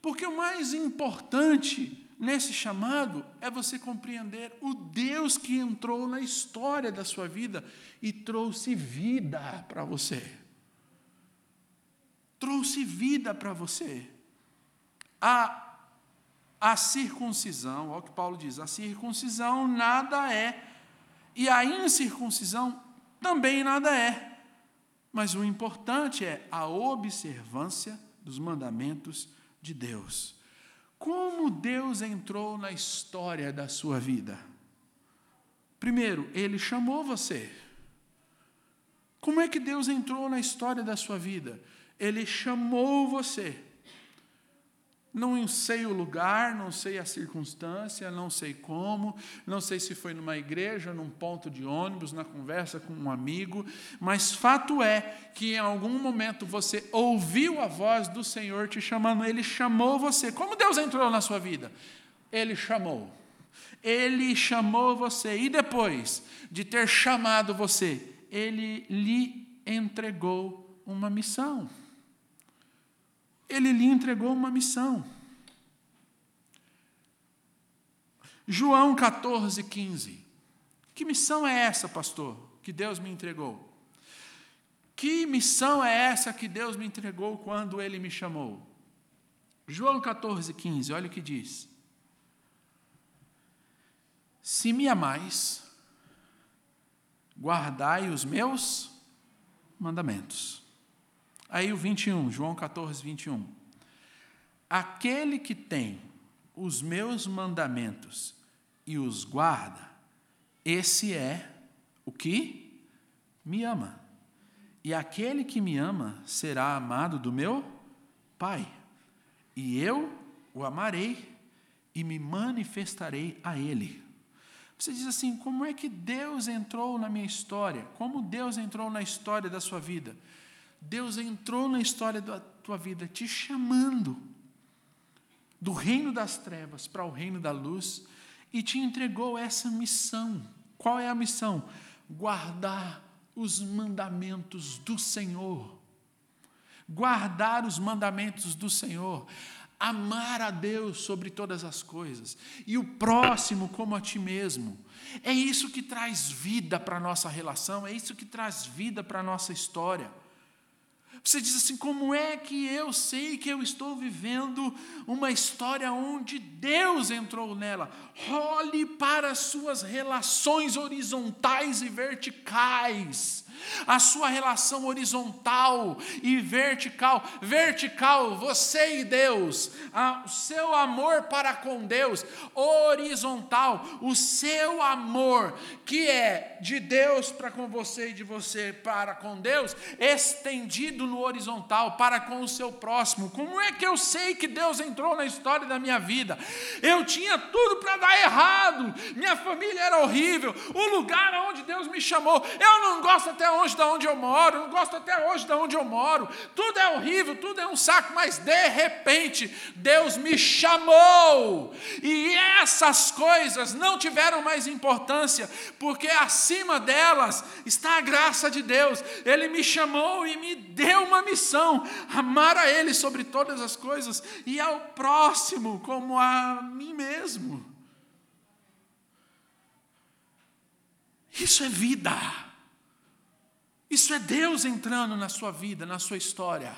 Porque o mais importante nesse chamado é você compreender o Deus que entrou na história da sua vida e trouxe vida para você trouxe vida para você. A, a circuncisão, olha o que Paulo diz: a circuncisão nada é, e a incircuncisão também nada é. Mas o importante é a observância dos mandamentos de Deus. Como Deus entrou na história da sua vida? Primeiro, Ele chamou você. Como é que Deus entrou na história da sua vida? Ele chamou você. Não sei o lugar, não sei a circunstância, não sei como, não sei se foi numa igreja, num ponto de ônibus, na conversa com um amigo, mas fato é que em algum momento você ouviu a voz do Senhor te chamando, ele chamou você. Como Deus entrou na sua vida? Ele chamou. Ele chamou você e depois de ter chamado você, ele lhe entregou uma missão ele lhe entregou uma missão. João 14, 15. Que missão é essa, pastor, que Deus me entregou? Que missão é essa que Deus me entregou quando Ele me chamou? João 14, 15, olha o que diz. Se me amais, guardai os meus mandamentos. Aí o 21, João 14, 21. Aquele que tem os meus mandamentos e os guarda, esse é o que me ama. E aquele que me ama será amado do meu Pai. E eu o amarei e me manifestarei a ele. Você diz assim: como é que Deus entrou na minha história? Como Deus entrou na história da sua vida? Deus entrou na história da tua vida te chamando do reino das trevas para o reino da luz e te entregou essa missão. Qual é a missão? Guardar os mandamentos do Senhor. Guardar os mandamentos do Senhor. Amar a Deus sobre todas as coisas e o próximo como a ti mesmo. É isso que traz vida para a nossa relação, é isso que traz vida para a nossa história. Você diz assim: como é que eu sei que eu estou vivendo uma história onde Deus entrou nela? Olhe para as suas relações horizontais e verticais a sua relação horizontal e vertical. Vertical, você e Deus, o seu amor para com Deus. Horizontal, o seu amor, que é de Deus para com você e de você para com Deus, estendido no horizontal para com o seu próximo. Como é que eu sei que Deus entrou na história da minha vida? Eu tinha tudo para dar errado, minha família era horrível, o lugar onde Deus me chamou, eu não gosto até hoje de onde eu moro, não gosto até hoje de onde eu moro, tudo é horrível, tudo é um saco, mas de repente Deus me chamou, e essas coisas não tiveram mais importância, porque acima delas está a graça de Deus, Ele me chamou e me deu uma missão: amar a Ele sobre todas as coisas e ao próximo como a mim mesmo. Isso é vida. Isso é Deus entrando na sua vida, na sua história.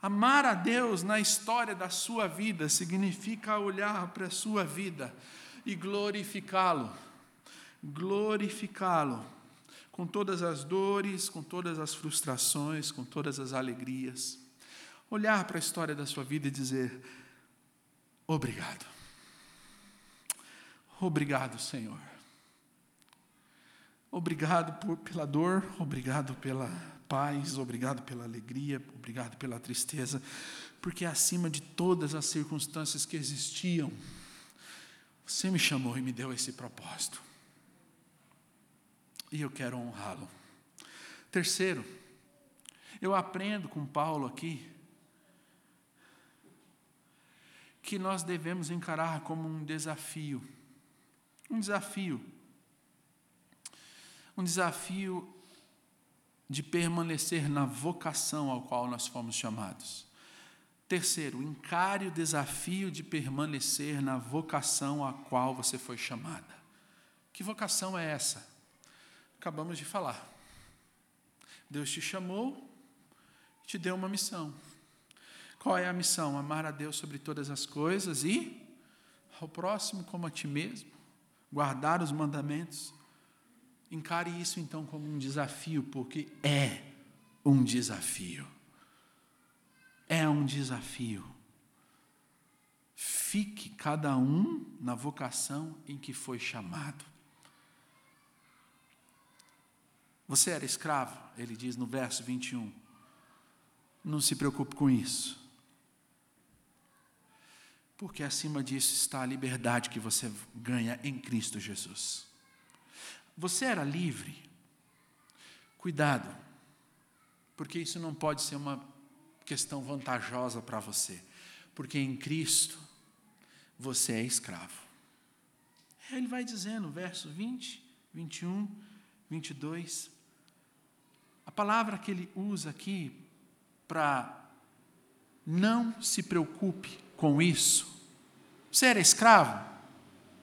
Amar a Deus na história da sua vida significa olhar para a sua vida e glorificá-lo. Glorificá-lo com todas as dores, com todas as frustrações, com todas as alegrias. Olhar para a história da sua vida e dizer: Obrigado. Obrigado, Senhor. Obrigado por, pela dor, obrigado pela paz, obrigado pela alegria, obrigado pela tristeza, porque acima de todas as circunstâncias que existiam, você me chamou e me deu esse propósito. E eu quero honrá-lo. Terceiro, Eu aprendo com Paulo aqui que nós devemos encarar como um desafio. Um desafio. Um desafio de permanecer na vocação ao qual nós fomos chamados. Terceiro, encare o desafio de permanecer na vocação a qual você foi chamada. Que vocação é essa? Acabamos de falar. Deus te chamou, te deu uma missão. Qual é a missão? Amar a Deus sobre todas as coisas e ao próximo como a ti mesmo, guardar os mandamentos. Encare isso então como um desafio, porque é um desafio. É um desafio. Fique cada um na vocação em que foi chamado. Você era escravo, ele diz no verso 21. Não se preocupe com isso. Porque acima disso está a liberdade que você ganha em Cristo Jesus. Você era livre. Cuidado, porque isso não pode ser uma questão vantajosa para você, porque em Cristo você é escravo. Ele vai dizendo, verso 20, 21, 22. A palavra que ele usa aqui para não se preocupe com isso. Você era escravo?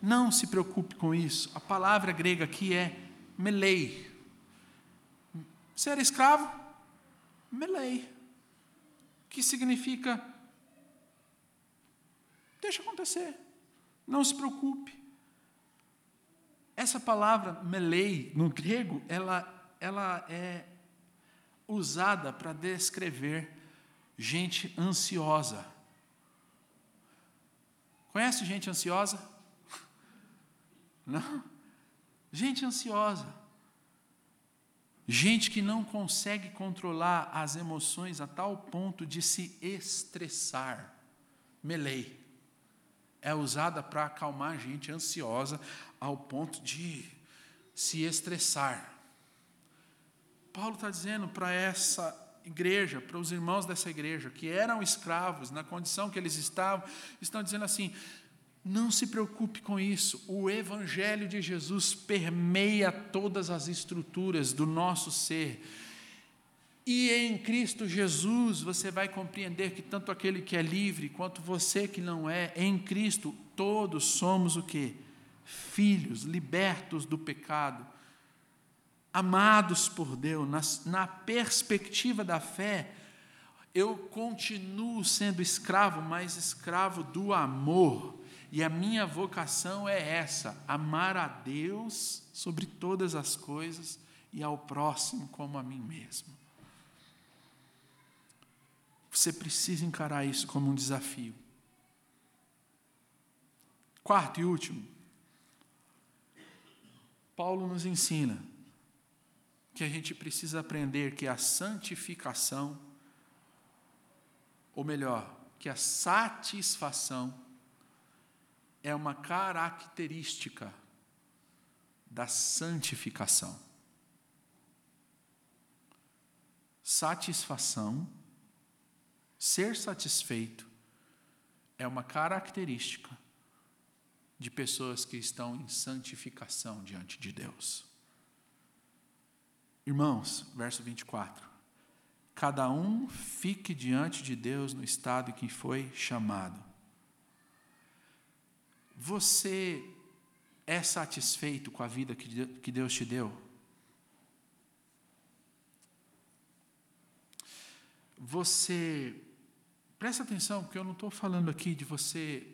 Não se preocupe com isso. A palavra grega aqui é melei. Você era escravo? Melei que significa deixa acontecer, não se preocupe. Essa palavra melei no grego, ela, ela é usada para descrever gente ansiosa. Conhece gente ansiosa? Não? Gente ansiosa. Gente que não consegue controlar as emoções a tal ponto de se estressar. Melei. É usada para acalmar gente ansiosa ao ponto de se estressar. Paulo está dizendo para essa igreja, para os irmãos dessa igreja, que eram escravos, na condição que eles estavam, estão dizendo assim: não se preocupe com isso. O Evangelho de Jesus permeia todas as estruturas do nosso ser. E em Cristo Jesus você vai compreender que tanto aquele que é livre quanto você que não é, em Cristo todos somos o que? Filhos, libertos do pecado, amados por Deus, na, na perspectiva da fé. Eu continuo sendo escravo, mas escravo do amor e a minha vocação é essa: amar a Deus sobre todas as coisas e ao próximo como a mim mesmo. Você precisa encarar isso como um desafio. Quarto e último, Paulo nos ensina que a gente precisa aprender que a santificação, ou melhor, que a satisfação é uma característica da santificação. Satisfação, ser satisfeito, é uma característica de pessoas que estão em santificação diante de Deus. Irmãos, verso 24. Cada um fique diante de Deus no estado em que foi chamado. Você é satisfeito com a vida que Deus te deu? Você, presta atenção, porque eu não estou falando aqui de você.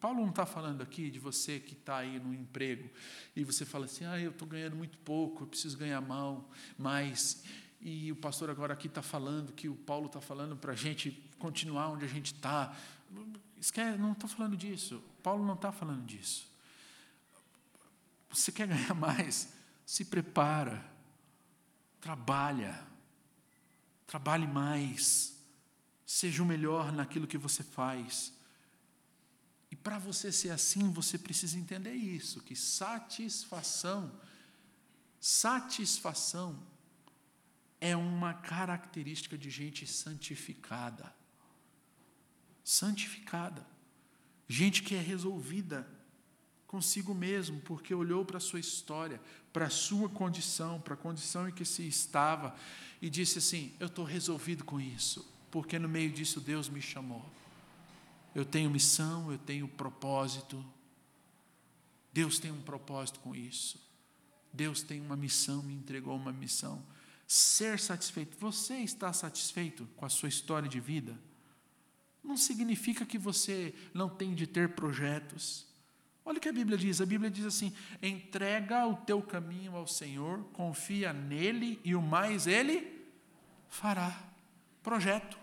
Paulo não está falando aqui de você que está aí no emprego e você fala assim: ah, eu estou ganhando muito pouco, eu preciso ganhar mal, mais. E o pastor agora aqui está falando que o Paulo está falando para a gente continuar onde a gente está. Não estou falando disso. Paulo não está falando disso. Você quer ganhar mais? Se prepara, trabalha, trabalhe mais, seja o melhor naquilo que você faz. E para você ser assim, você precisa entender isso: que satisfação, satisfação é uma característica de gente santificada. Santificada. Gente que é resolvida consigo mesmo, porque olhou para a sua história, para a sua condição, para a condição em que se estava, e disse assim: Eu estou resolvido com isso, porque no meio disso Deus me chamou. Eu tenho missão, eu tenho propósito. Deus tem um propósito com isso. Deus tem uma missão, me entregou uma missão. Ser satisfeito. Você está satisfeito com a sua história de vida? Não significa que você não tem de ter projetos. Olha o que a Bíblia diz: a Bíblia diz assim: entrega o teu caminho ao Senhor, confia nele e o mais ele fará. Projeto.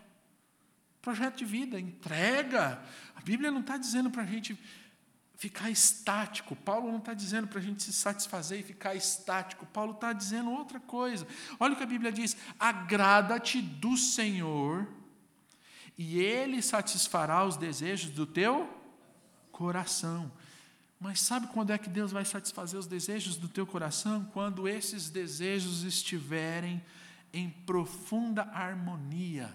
Projeto de vida, entrega. A Bíblia não está dizendo para a gente ficar estático. Paulo não está dizendo para a gente se satisfazer e ficar estático. Paulo está dizendo outra coisa. Olha o que a Bíblia diz: agrada-te do Senhor, e Ele satisfará os desejos do teu coração. Mas sabe quando é que Deus vai satisfazer os desejos do teu coração? Quando esses desejos estiverem em profunda harmonia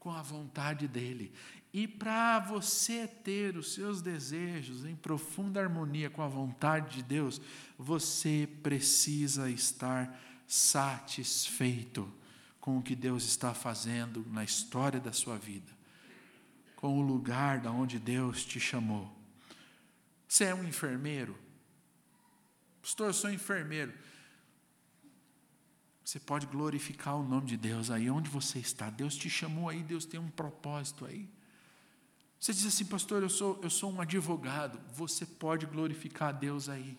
com a vontade dEle. E para você ter os seus desejos em profunda harmonia com a vontade de Deus, você precisa estar satisfeito com o que Deus está fazendo na história da sua vida, com o lugar da onde Deus te chamou. Você é um enfermeiro? Pastor, eu sou enfermeiro. Você pode glorificar o nome de Deus aí onde você está. Deus te chamou aí, Deus tem um propósito aí. Você diz assim, pastor, eu sou, eu sou um advogado. Você pode glorificar a Deus aí.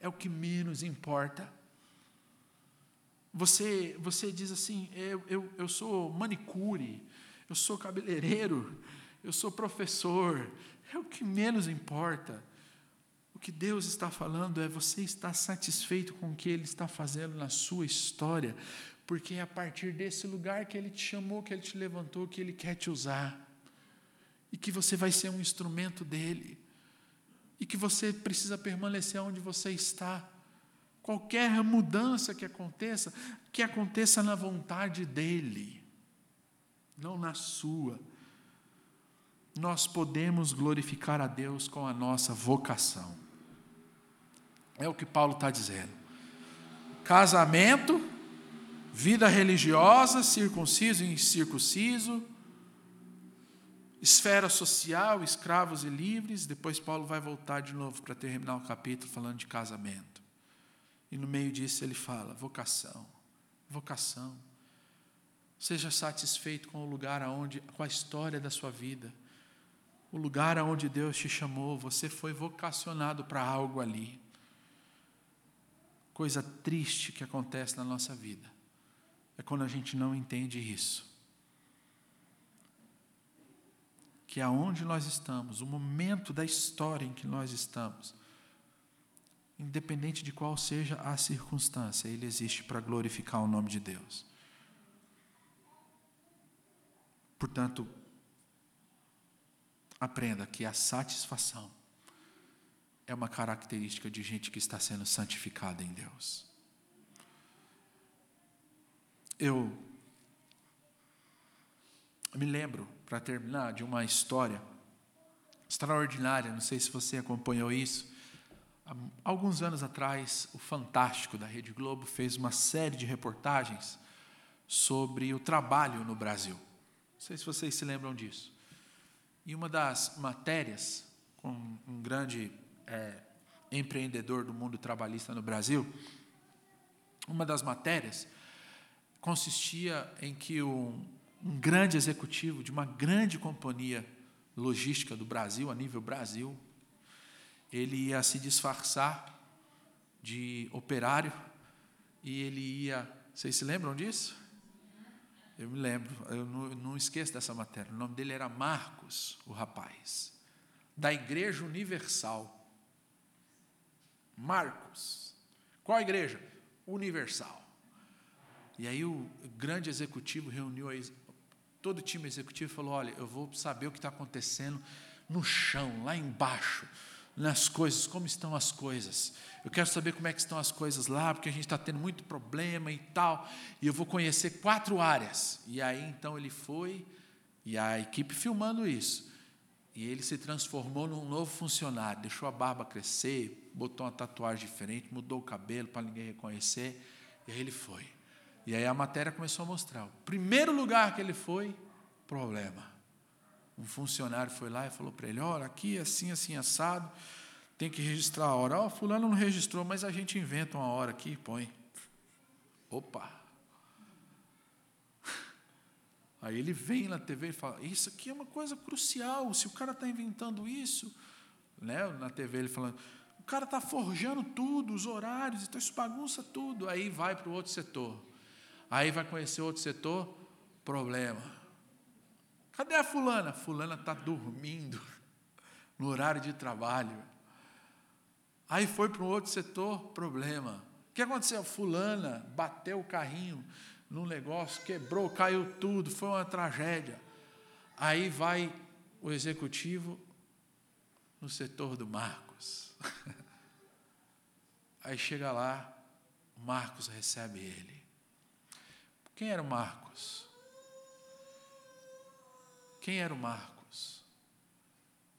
É o que menos importa. Você, você diz assim, eu, eu, eu sou manicure, eu sou cabeleireiro, eu sou professor. É o que menos importa. O que Deus está falando é você está satisfeito com o que Ele está fazendo na sua história, porque é a partir desse lugar que Ele te chamou, que Ele te levantou, que Ele quer te usar, e que você vai ser um instrumento dEle, e que você precisa permanecer onde você está. Qualquer mudança que aconteça, que aconteça na vontade dEle, não na sua nós podemos glorificar a Deus com a nossa vocação. É o que Paulo está dizendo. Casamento, vida religiosa, circunciso e incircunciso, esfera social, escravos e livres. Depois Paulo vai voltar de novo para terminar o capítulo falando de casamento. E no meio disso ele fala: vocação, vocação. Seja satisfeito com o lugar aonde, com a história da sua vida, o lugar aonde Deus te chamou. Você foi vocacionado para algo ali coisa triste que acontece na nossa vida é quando a gente não entende isso. Que aonde nós estamos, o momento da história em que nós estamos, independente de qual seja a circunstância, ele existe para glorificar o nome de Deus. Portanto, aprenda que a satisfação é uma característica de gente que está sendo santificada em Deus. Eu me lembro, para terminar, de uma história extraordinária, não sei se você acompanhou isso. Alguns anos atrás, o Fantástico da Rede Globo fez uma série de reportagens sobre o trabalho no Brasil. Não sei se vocês se lembram disso. E uma das matérias, com um grande é, empreendedor do mundo trabalhista no Brasil, uma das matérias consistia em que um, um grande executivo de uma grande companhia logística do Brasil, a nível Brasil, ele ia se disfarçar de operário e ele ia. Vocês se lembram disso? Eu me lembro, eu não, eu não esqueço dessa matéria. O nome dele era Marcos, o rapaz, da Igreja Universal. Marcos. Qual igreja? Universal. E aí o grande executivo reuniu todo o time executivo e falou: olha, eu vou saber o que está acontecendo no chão, lá embaixo, nas coisas, como estão as coisas. Eu quero saber como é que estão as coisas lá, porque a gente está tendo muito problema e tal. E eu vou conhecer quatro áreas. E aí então ele foi, e a equipe filmando isso. E ele se transformou num novo funcionário, deixou a barba crescer, botou uma tatuagem diferente, mudou o cabelo para ninguém reconhecer. E aí ele foi. E aí a matéria começou a mostrar. O primeiro lugar que ele foi, problema. Um funcionário foi lá e falou para ele: olha, aqui assim, assim, assado, tem que registrar a hora. Ó, oh, fulano não registrou, mas a gente inventa uma hora aqui e põe. Opa! Aí ele vem na TV e fala: Isso aqui é uma coisa crucial. Se o cara está inventando isso, né? na TV ele falando, o cara está forjando tudo, os horários, então isso bagunça tudo. Aí vai para o outro setor. Aí vai conhecer outro setor, problema. Cadê a fulana? Fulana está dormindo no horário de trabalho. Aí foi para um outro setor, problema. O que aconteceu? Fulana bateu o carrinho num negócio, quebrou, caiu tudo, foi uma tragédia. Aí vai o executivo no setor do Marcos. Aí chega lá, o Marcos recebe ele. Quem era o Marcos? Quem era o Marcos?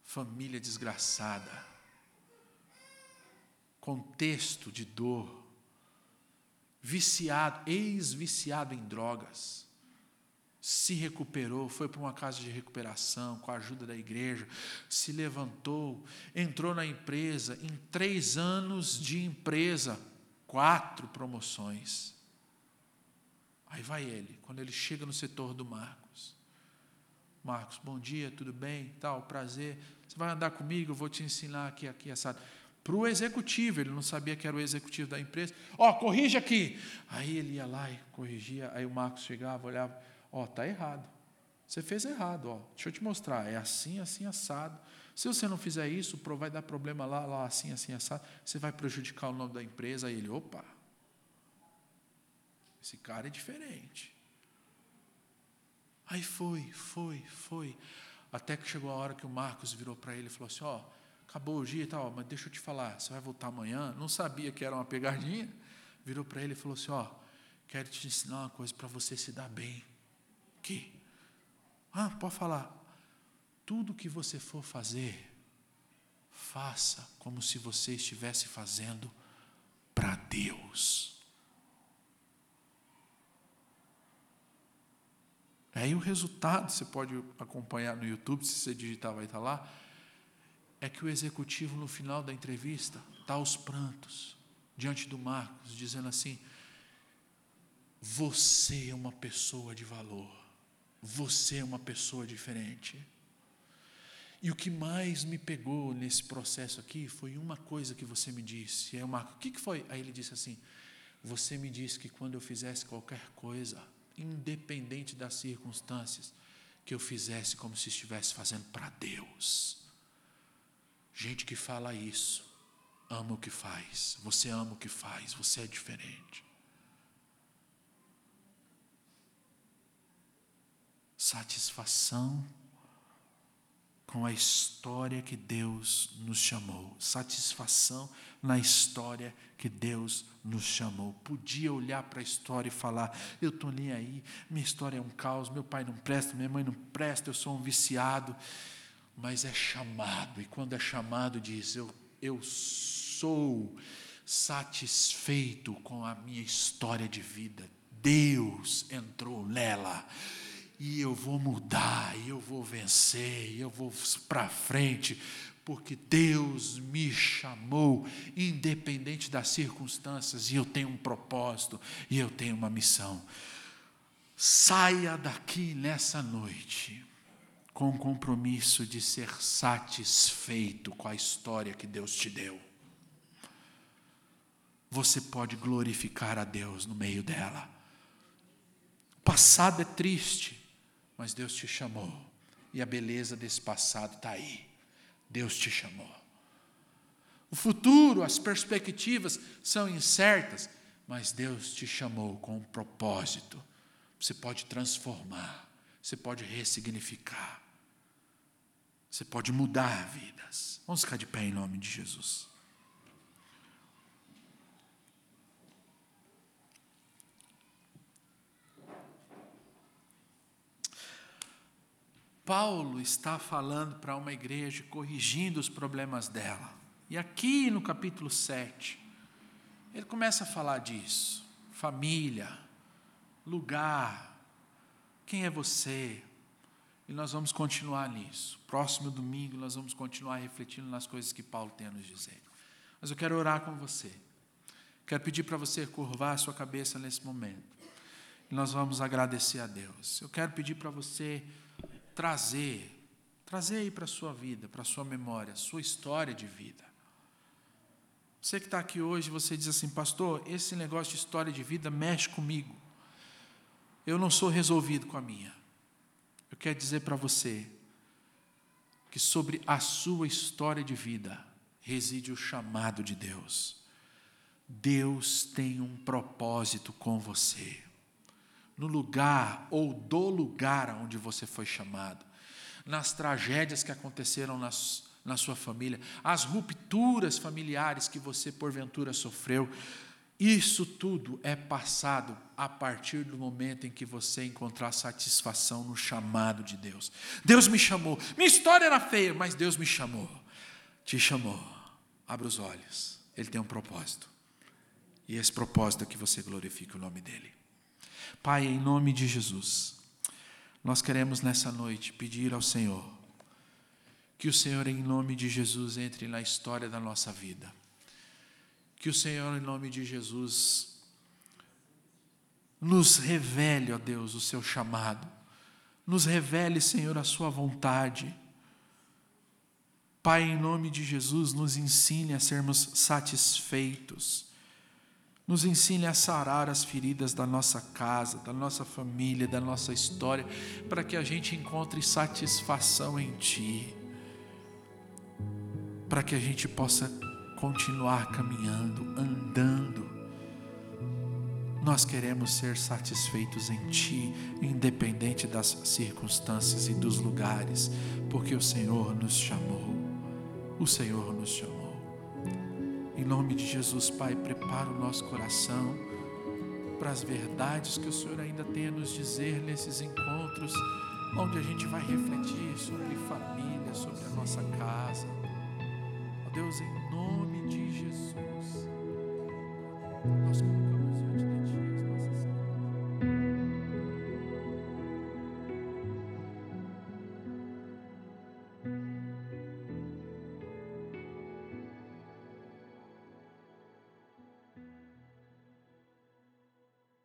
Família desgraçada, contexto de dor, viciado, ex-viciado em drogas, se recuperou, foi para uma casa de recuperação com a ajuda da igreja, se levantou, entrou na empresa, em três anos de empresa, quatro promoções. Aí vai ele, quando ele chega no setor do Marcos. Marcos, bom dia, tudo bem? Tal, prazer. Você vai andar comigo, eu vou te ensinar aqui, aqui, assado. Para o executivo, ele não sabia que era o executivo da empresa. Ó, oh, corrige aqui. Aí ele ia lá e corrigia. Aí o Marcos chegava, olhava, ó, oh, tá errado. Você fez errado, ó. Deixa eu te mostrar. É assim, assim, assado. Se você não fizer isso, vai dar problema lá, lá, assim, assim, assado. Você vai prejudicar o nome da empresa. Aí ele, opa, esse cara é diferente. Aí foi, foi, foi. Até que chegou a hora que o Marcos virou para ele e falou assim: Ó, oh, acabou o dia e tal, mas deixa eu te falar, você vai voltar amanhã? Não sabia que era uma pegadinha. Virou para ele e falou assim: Ó, oh, quero te ensinar uma coisa para você se dar bem. Que? Ah, pode falar. Tudo que você for fazer, faça como se você estivesse fazendo para Deus. Aí o resultado, você pode acompanhar no YouTube, se você digitar vai estar lá, é que o executivo no final da entrevista está aos prantos, diante do Marcos, dizendo assim: Você é uma pessoa de valor, você é uma pessoa diferente. E o que mais me pegou nesse processo aqui foi uma coisa que você me disse. Aí o Marcos, o que foi? Aí ele disse assim: Você me disse que quando eu fizesse qualquer coisa, independente das circunstâncias, que eu fizesse como se estivesse fazendo para Deus. Gente que fala isso, ama o que faz, você ama o que faz, você é diferente. Satisfação com a história que Deus nos chamou, satisfação na história que Deus nos chamou. Podia olhar para a história e falar: eu estou nem aí, minha história é um caos, meu pai não presta, minha mãe não presta, eu sou um viciado. Mas é chamado, e quando é chamado, diz: eu, eu sou satisfeito com a minha história de vida. Deus entrou nela e eu vou mudar, e eu vou vencer, e eu vou para frente, porque Deus me chamou, independente das circunstâncias, e eu tenho um propósito, e eu tenho uma missão. Saia daqui nessa noite com o compromisso de ser satisfeito com a história que Deus te deu. Você pode glorificar a Deus no meio dela. O passado é triste, mas Deus te chamou. E a beleza desse passado está aí. Deus te chamou. O futuro, as perspectivas são incertas, mas Deus te chamou com um propósito. Você pode transformar, você pode ressignificar. Você pode mudar vidas. Vamos ficar de pé em nome de Jesus. Paulo está falando para uma igreja, corrigindo os problemas dela. E aqui no capítulo 7, ele começa a falar disso: família, lugar, quem é você? E nós vamos continuar nisso. Próximo domingo nós vamos continuar refletindo nas coisas que Paulo tem a nos dizer. Mas eu quero orar com você. Quero pedir para você curvar a sua cabeça nesse momento. E nós vamos agradecer a Deus. Eu quero pedir para você trazer, trazer aí para a sua vida, para a sua memória, sua história de vida. Você que está aqui hoje, você diz assim, pastor, esse negócio de história de vida mexe comigo. Eu não sou resolvido com a minha. Eu quero dizer para você que sobre a sua história de vida reside o chamado de Deus. Deus tem um propósito com você no lugar ou do lugar onde você foi chamado, nas tragédias que aconteceram nas, na sua família, as rupturas familiares que você porventura sofreu. Isso tudo é passado a partir do momento em que você encontrar satisfação no chamado de Deus. Deus me chamou. Minha história era feia, mas Deus me chamou. Te chamou. Abra os olhos. Ele tem um propósito. E esse propósito é que você glorifique o nome dele. Pai, em nome de Jesus, nós queremos nessa noite pedir ao Senhor que o Senhor, em nome de Jesus, entre na história da nossa vida. Que o Senhor, em nome de Jesus, nos revele, ó Deus, o seu chamado. Nos revele, Senhor, a sua vontade. Pai, em nome de Jesus, nos ensine a sermos satisfeitos nos ensine a sarar as feridas da nossa casa, da nossa família, da nossa história, para que a gente encontre satisfação em Ti, para que a gente possa continuar caminhando, andando. Nós queremos ser satisfeitos em Ti, independente das circunstâncias e dos lugares, porque o Senhor nos chamou. O Senhor nos chamou. Em nome de Jesus, Pai, prepara o nosso coração para as verdades que o Senhor ainda tem a nos dizer nesses encontros, onde a gente vai refletir sobre família, sobre a nossa casa. Ó Deus, em nome de Jesus, nós colocamos diante